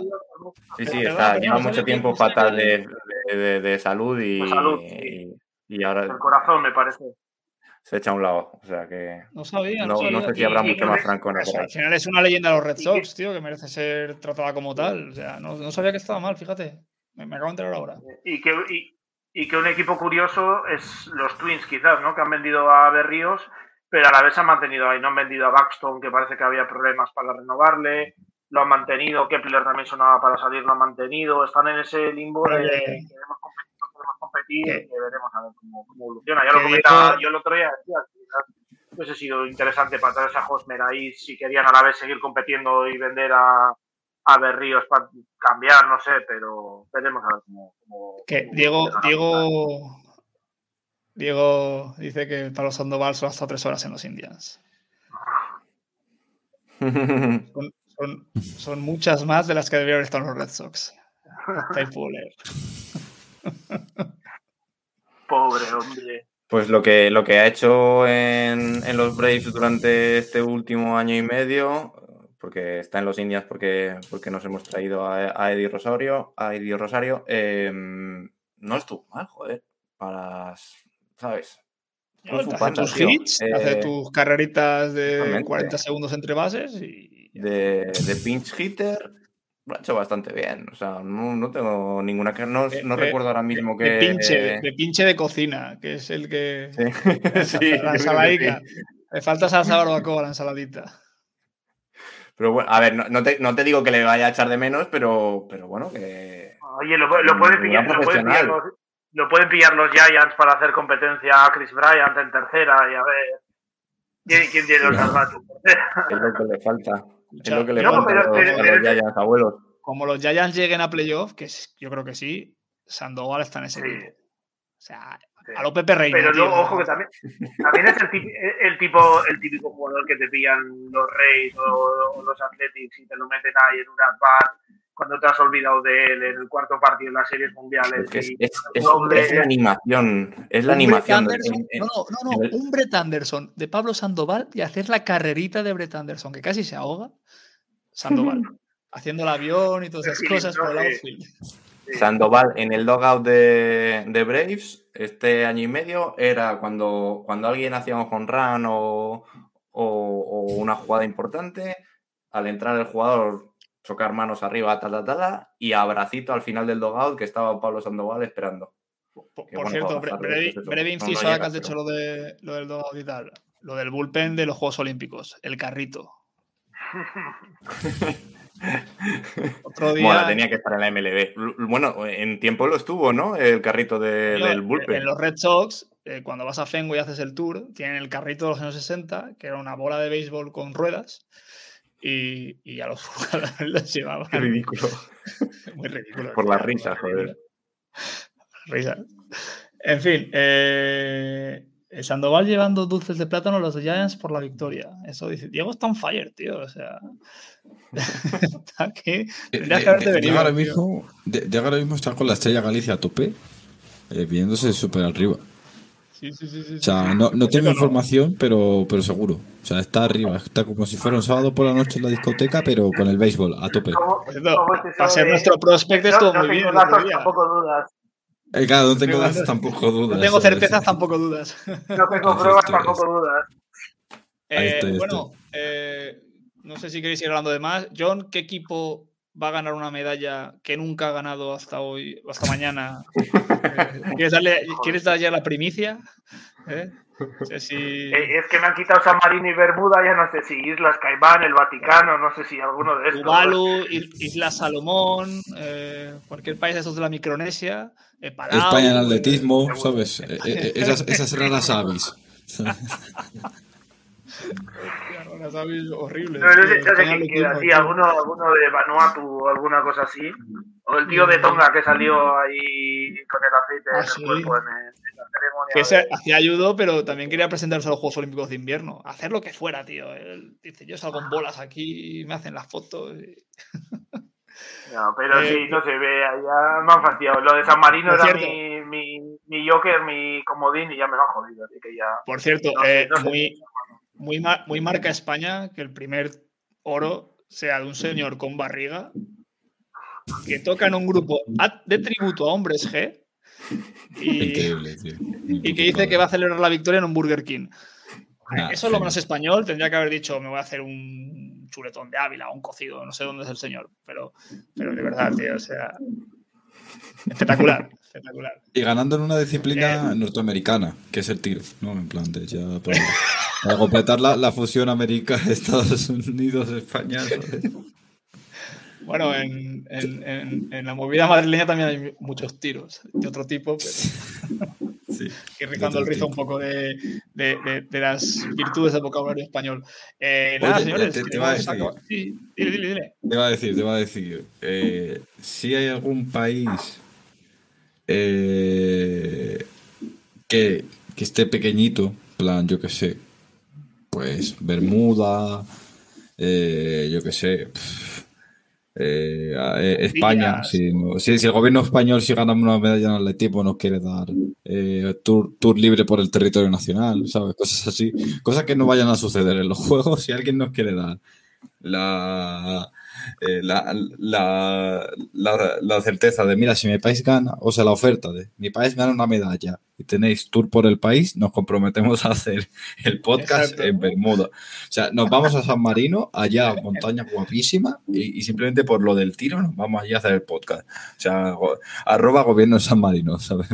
Sí, sí, está, lleva mucho tiempo fatal de, de, de, salud y. Salud, y, y ahora. El corazón, me parece se echa a un lado. O sea que. No sabía. No, no, sabía. no sé si habrá mucho más franco en eso. Al final es una leyenda de los Red Sox, tío, que merece ser tratada como tal. O sea, no, no sabía que estaba mal, fíjate. Me, me, acabo de enterar ahora. Y que, y, y, que un equipo curioso es los Twins, quizás, ¿no? Que han vendido a Berríos, pero a la vez han mantenido ahí. No han vendido a Buxton, que parece que había problemas para renovarle. Lo han mantenido. Kepler también sonaba para salir, lo han mantenido. Están en ese limbo de que queremos competir podemos competir y que veremos a ver cómo, cómo evoluciona. Ya lo comentaba yo el otro día, decía, hubiese sido interesante para traer a Hosmer ahí si querían a la vez seguir compitiendo y vender a, a Berríos para cambiar, no sé, pero veremos a ver cómo. cómo que Diego. Diego, Diego dice que Pablo Sandoval son hasta tres horas en los Indians. Son, son, son muchas más de las que debieron estar los Red Sox. Está Fuller. Pobre hombre. Pues lo que, lo que ha hecho en, en, los Braves durante este último año y medio, porque está en los Indias porque, porque nos hemos traído a, a Eddie Rosario, a Eddie Rosario, eh, no estuvo mal, joder, para, ¿sabes? No, hace tus hits, eh, hace tus carreritas de realmente. 40 segundos entre bases y... De, de pinch hitter, lo ha hecho bastante bien. O sea, no, no tengo ninguna. No, no de, recuerdo ahora mismo que. De pinche, de pinche de cocina, que es el que. Sí. sí la ensaladita. Sí. Le falta salsa barbacoa a la ensaladita. Pero bueno, a ver, no, no, te, no, te, digo que le vaya a echar de menos, pero, pero bueno, que. Oye, lo, lo pueden pillar, lo pueden pillar, lo pueden pillar los Giants para hacer competencia a Chris Bryant en tercera y a ver. ¿Quién, quién tiene los salvatos? Es lo que le falta. Es lo que le no, falta pero, a los, pero, a los Giants, abuelos. Como los Giants lleguen a playoff, que yo creo que sí, Sandoval está en ese sí. equipo. O sea, sí. a lo Pepe Reina. Pero tío, luego, ojo, que también, también es el, típico, el, tipo, el típico jugador que te pillan los Reyes o, o los Athletics y te lo meten ahí en un at-bat cuando te has olvidado de él en el cuarto partido en las series mundiales. Es, y, es, es, hombre, es, la animación, es la animación. De, no, no, no, no, un Brett Anderson de Pablo Sandoval y hacer la carrerita de Brett Anderson, que casi se ahoga. Sandoval, haciendo el avión y todas esas cosas por el outfield. Sandoval en el dogout de, de, Braves este año y medio era cuando, cuando alguien hacía un home run o, o, o una jugada importante, al entrar el jugador chocar manos arriba, tal, tal, tal, y abracito al final del dogout que estaba Pablo Sandoval esperando. Por, por bueno, cierto, breve, breve inciso, ahora que has dicho lo, de, lo del dogout y tal, lo del bullpen de los Juegos Olímpicos, el carrito. Otro día. Bueno, tenía que estar en la MLB. Bueno, en tiempo lo estuvo, ¿no? El carrito de, Yo, del bullpen. En los Red Sox, eh, cuando vas a Fenway y haces el tour, tienen el carrito de los años 60, que era una bola de béisbol con ruedas. Y, y, a los jugadores los llevaban. Qué ridículo. Muy ridículo. Por las risas, joder. Risas. En fin, eh, Sandoval llevando dulces de plátano a los Giants por la victoria. Eso dice. Diego está on fire, tío. O sea. está. Tendrías que haberte venido. Ahora mismo, Diego ahora mismo está con la estrella Galicia a tope, eh, viéndose súper arriba. Sí, sí, sí, sí, o sea, no, no tengo información, pero, pero seguro. O sea, está arriba. Está como si fuera un sábado por la noche en la discoteca, pero con el béisbol a tope. ¿Cómo, no, para ser nuestro prospecto estuvo no, muy bien. Datos, tampoco dudas. Eh, claro, no tengo datos, tampoco dudas. No tengo certezas, tampoco dudas. No tengo pruebas, tampoco dudas. Eh, estoy, bueno, eh, no sé si queréis ir hablando de más. John, ¿qué equipo va a ganar una medalla que nunca ha ganado hasta hoy, hasta mañana? ¿Quieres darle, ¿Quieres dar ya la primicia? ¿Eh? No sé si... Es que me han quitado San Marino y Bermuda, ya no sé si Islas Caimán, el Vaticano, no sé si alguno de estos. Tuvalu, Isla Salomón, eh, cualquier país de esos de la Micronesia. Eh, Palau, España en atletismo, ¿sabes? esas, esas raras avis. Sabes, horrible. No, no sé, tío, no sé España quién lo queda, tumba, sí, tío. alguno, alguno de Vanuatu o alguna cosa así. O el tío de Tonga que salió ahí con el aceite Ah, en el cuerpo en, el- en la ceremonia. Que se hacía ayudo, pero también quería presentarse a los Juegos Olímpicos de Invierno. Hacer lo que fuera, tío. Él dice, yo salgo en bolas aquí, me hacen las fotos. y- No, pero Eh, sí, no se ve, ya me han fastidiado. Lo de San Marino era cierto. mi, mi, mi Joker, mi comodín y ya me lo han jodido, así que ya. Por cierto, No eh, no muy, muy, mar- muy marca España que el primer oro sea de un señor con barriga que toca en un grupo de tributo a hombres G y, Increíble, tío. y que dice que va a celebrar la victoria en un Burger King. Nah, Eso es lo menos español. Tendría que haber dicho, me voy a hacer un chuletón de Ávila, un cocido, no sé dónde es el señor, pero, pero de verdad, tío, o sea, espectacular, espectacular. Y ganando en una Eh. disciplina norteamericana, que es el tiro, ¿no? En plan, de ya para, para completar la, la fusión América, Estados Unidos, España. ¿sabes? Bueno, en, en- en- en la movida madrileña también hay muchos tiros de otro tipo, pero Sí. y rizando el rizo un poco de, de- de- de las virtudes del vocabulario español. Eh, nada, señores, te- iba a decir. Sí, dile, dile, dile. Te iba a decir, te iba a decir. eh, si hay algún país eh, que, que esté pequeñito, plan, yo qué sé, pues Bermuda, eh, yo qué sé, eh, España, si, si, si el gobierno español si gana una medalla en atletismo nos quiere dar tour, tour libre por el territorio nacional, ¿sabes? Cosas así, cosas que no vayan a suceder en los juegos si alguien nos quiere dar la, eh, la, la, la- la certeza de, mira, si mi país gana, o sea, la oferta de, mi país gana una medalla y tenéis tour por el país, nos comprometemos a hacer el podcast Exacto. en Bermuda. O sea, nos vamos a San Marino, allá, montaña guapísima, y, y simplemente por lo del tiro nos vamos allí a hacer el podcast. O sea, go- arroba gobierno de San Marino, ¿sabes?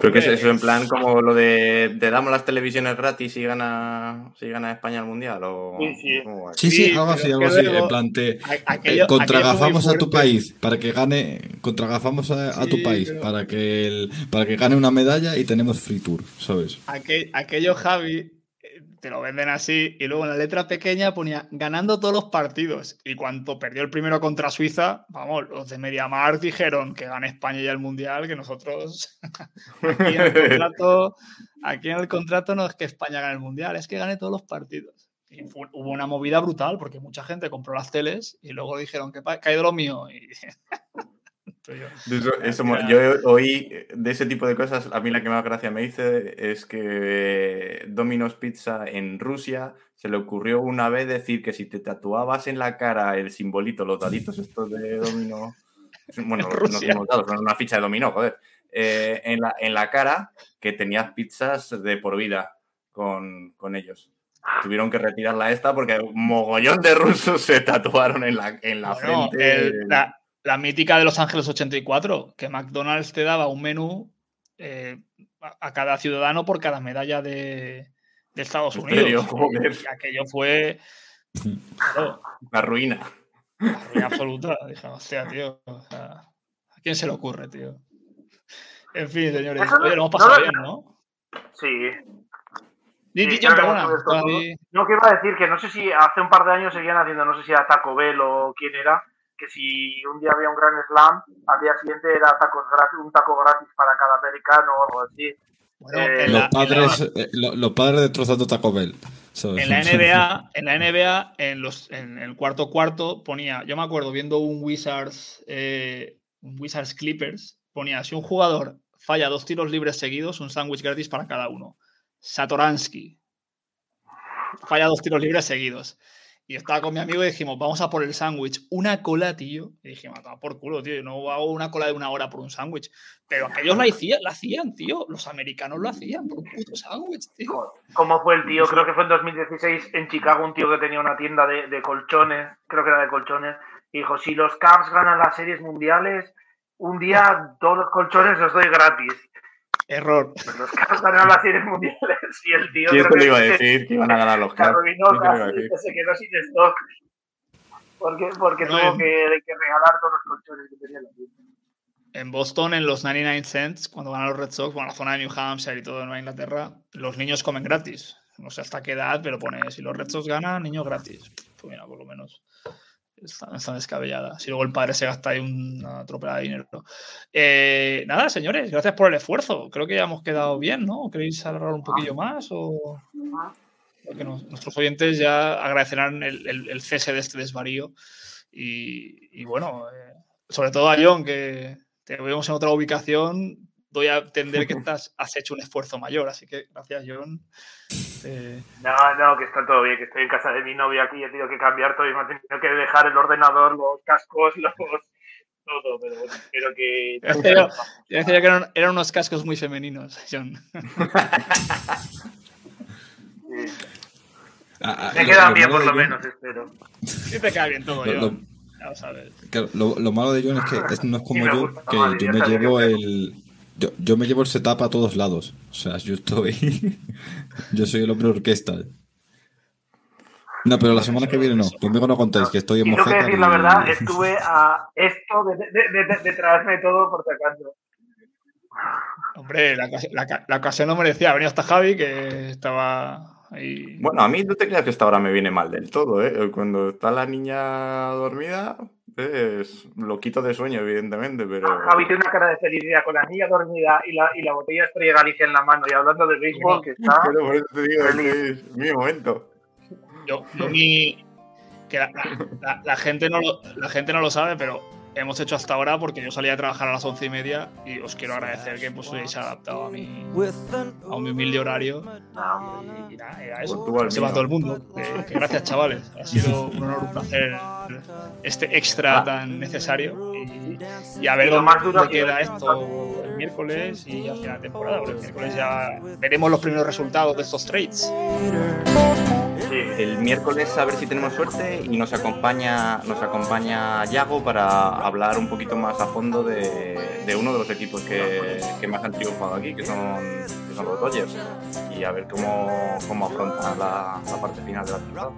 Pero que es eso en plan como lo de te damos las televisiones gratis si gana si gana España el mundial o Sí, sí. Sí, sí, algo así, es algo así. En plan, te, Eh, aquello- contragafamos a tu país para que gane contragafamos a, a tu Sí, país pero- para que el, para que gane una medalla y tenemos free tour sabes Aquel- aquello, Javi, eh, te lo venden así y luego en la letra pequeña ponía ganando todos los partidos. Y cuando perdió el primero contra Suiza, vamos, los de MediaMarkt dijeron que gane España ya el Mundial, que nosotros aquí en el contrato, aquí en el contrato no es que España gane el Mundial, es que gane todos los partidos. Y fue- hubo una movida brutal porque mucha gente compró las teles y luego dijeron que ha caído lo mío. Y, Yo- Eso- yo oí de ese tipo de cosas, a mí la que más gracia me dice es que Domino's Pizza en Rusia se le ocurrió una vez decir que si te tatuabas en la cara el simbolito, los daditos estos de Domino, bueno, En no son dados, son una ficha de dominó, joder, eh, en, la, en la cara que tenías pizzas de por vida con, con ellos. Tuvieron que retirarla esta porque un mogollón de rusos se tatuaron en la, en la Bueno, frente. el- la, la mítica de Los Ángeles 84, que McDonald's te daba un menú eh, a, a cada ciudadano por cada medalla de, de Estados ¿En Unidos. serio? Joder. Y aquello fue claro, La ruina. la ruina absoluta. Dije, hostia, tío. o sea, ¿A quién se le ocurre, tío? En fin, señores. Oye, lo hemos no pasado bien, ¿no? Sí. Ahí- No, que iba a decir que no sé si hace un par de años seguían haciendo, no sé si era Taco Bell o quién era, que si un día había un gran slam, al día siguiente era tacos gratis, un taco gratis para cada americano o algo así. Bueno, Eh, los la- en la- padres eh, lo- los padres destrozando Taco Bell ¿sabes? En la NBA, en la NBA, en los, en el cuarto cuarto ponía, yo me acuerdo viendo un Wizards, eh, un Wizards Clippers, ponía si un jugador falla dos tiros libres seguidos, un sándwich gratis para cada uno. Satoransky falla dos tiros libres seguidos. Y estaba con mi amigo y dijimos, vamos a por el sándwich. Una cola, tío. Y dijimos, toma por culo, tío. Yo no hago una cola de una hora por un sándwich. Pero aquellos la, hacían, la hacían, tío. Los americanos lo hacían por un puto sándwich, tío. Como fue el tío, creo que fue en 2016 en Chicago, un tío que tenía una tienda de, de colchones, creo que era de colchones, y dijo, si los Cavs ganan las series mundiales, un día todos los colchones los doy gratis. Error. Los Cavs ganaron las series mundiales y el tío ¿Quién creo te lo iba a decir que iban a ganar los Cavs? que se quedó sin stock. Porque, porque Bueno, tuvo en- que, que regalar todos los colchones que tenía en la tienda. en Boston, en los 99 cents, cuando van a los Red Sox, bueno, la zona de New Hampshire y todo en Nueva Inglaterra, los niños comen gratis. No sé hasta qué edad, pero pone, si los Red Sox ganan, niños gratis. Pues mira, por lo menos está, está descabellada. Si luego el padre se gasta ahí una tropela de dinero. Eh, nada, señores, gracias por el esfuerzo. Creo que ya hemos quedado bien, ¿no? ¿Queréis alargar un poquillo más? O... Porque nos- nuestros oyentes ya agradecerán el, el- el cese de este desvarío. Y, y bueno, eh, sobre todo a John, que te vemos en otra ubicación, doy a entender que estás, has hecho un esfuerzo mayor. Así que gracias, John. Eh, No, no, que está todo bien, que estoy en casa de mi novia aquí, he tenido que cambiar todo y me he tenido que dejar el ordenador, los cascos, los... todo, pero bueno, espero que... Pero- yo decía que eran, eran unos cascos muy femeninos, John. Sí. Ah, ah, Me lo bien por lo John- menos, espero. Sí te queda bien todo, Lo- John. Ya lo sabes. Claro, lo, lo malo de John es que es- no es como yo, que yo me llevo el. Yo, yo me llevo el setup a todos lados. O sea, yo estoy. yo soy el hombre orquesta. No, pero la semana que viene no. Conmigo no contáis, que estoy en Y tengo que mojeta. decir la verdad, estuve a esto de, de, de, de- de traerme todo por si acaso. Hombre, la, la la ocasión no merecía. Venido hasta Javi, que estaba ahí. Bueno, a mí no te creas que esta hora me viene mal del todo, ¿eh? Cuando está la niña dormida, es loquito de sueño, evidentemente, pero... Javi tiene una cara de felicidad con la niña dormida y la, y la botella Estrella Galicia en la mano y hablando de béisbol que está... Pero por eso te digo es que es mi momento. Yo, yo ni. Que la, la- la gente no lo, la gente no lo sabe, pero hemos hecho hasta ahora porque yo salía a trabajar a las once y media y os quiero agradecer que pues, hayáis adaptado a mi, a un humilde horario. Y, nada, era eso. Pues Se va todo el mundo. Que gracias, chavales. Ha sido un honor, un placer este extra tan necesario. Y, y a ver dónde queda esto el miércoles y al final de temporada. Porque el miércoles ya veremos los primeros resultados de estos trades. Sí. El miércoles a ver si tenemos suerte y nos acompaña, nos acompaña Yago para hablar un poquito más a fondo de, de uno de los equipos que, que más han triunfado aquí, que son, que son los Dodgers. Y a ver cómo, cómo afrontan la, la parte final de la temporada.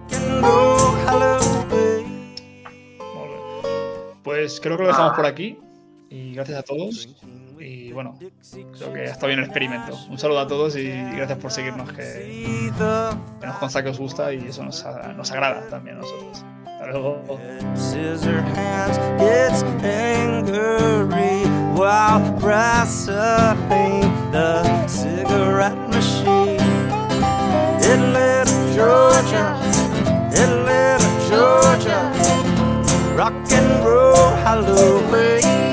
Pues creo que lo dejamos por aquí. Y gracias a todos. Y bueno, creo que estado bien el experimento. Un saludo a todos y gracias por seguirnos, que, que nos consta que os gusta y eso nos, nos agrada también a nosotros. Hasta luego. Georgia, little Georgia, rock and roll Halloween.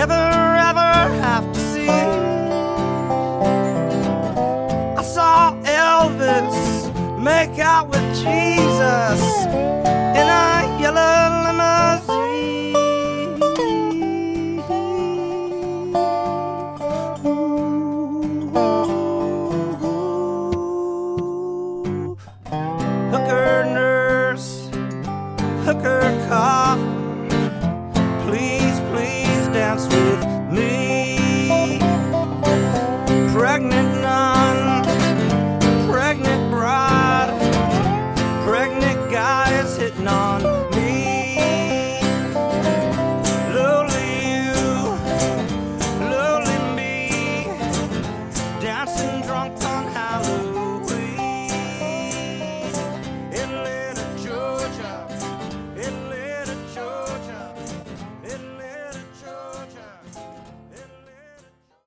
Never ever have to see. I saw Elvis make out with Jesus in a yellow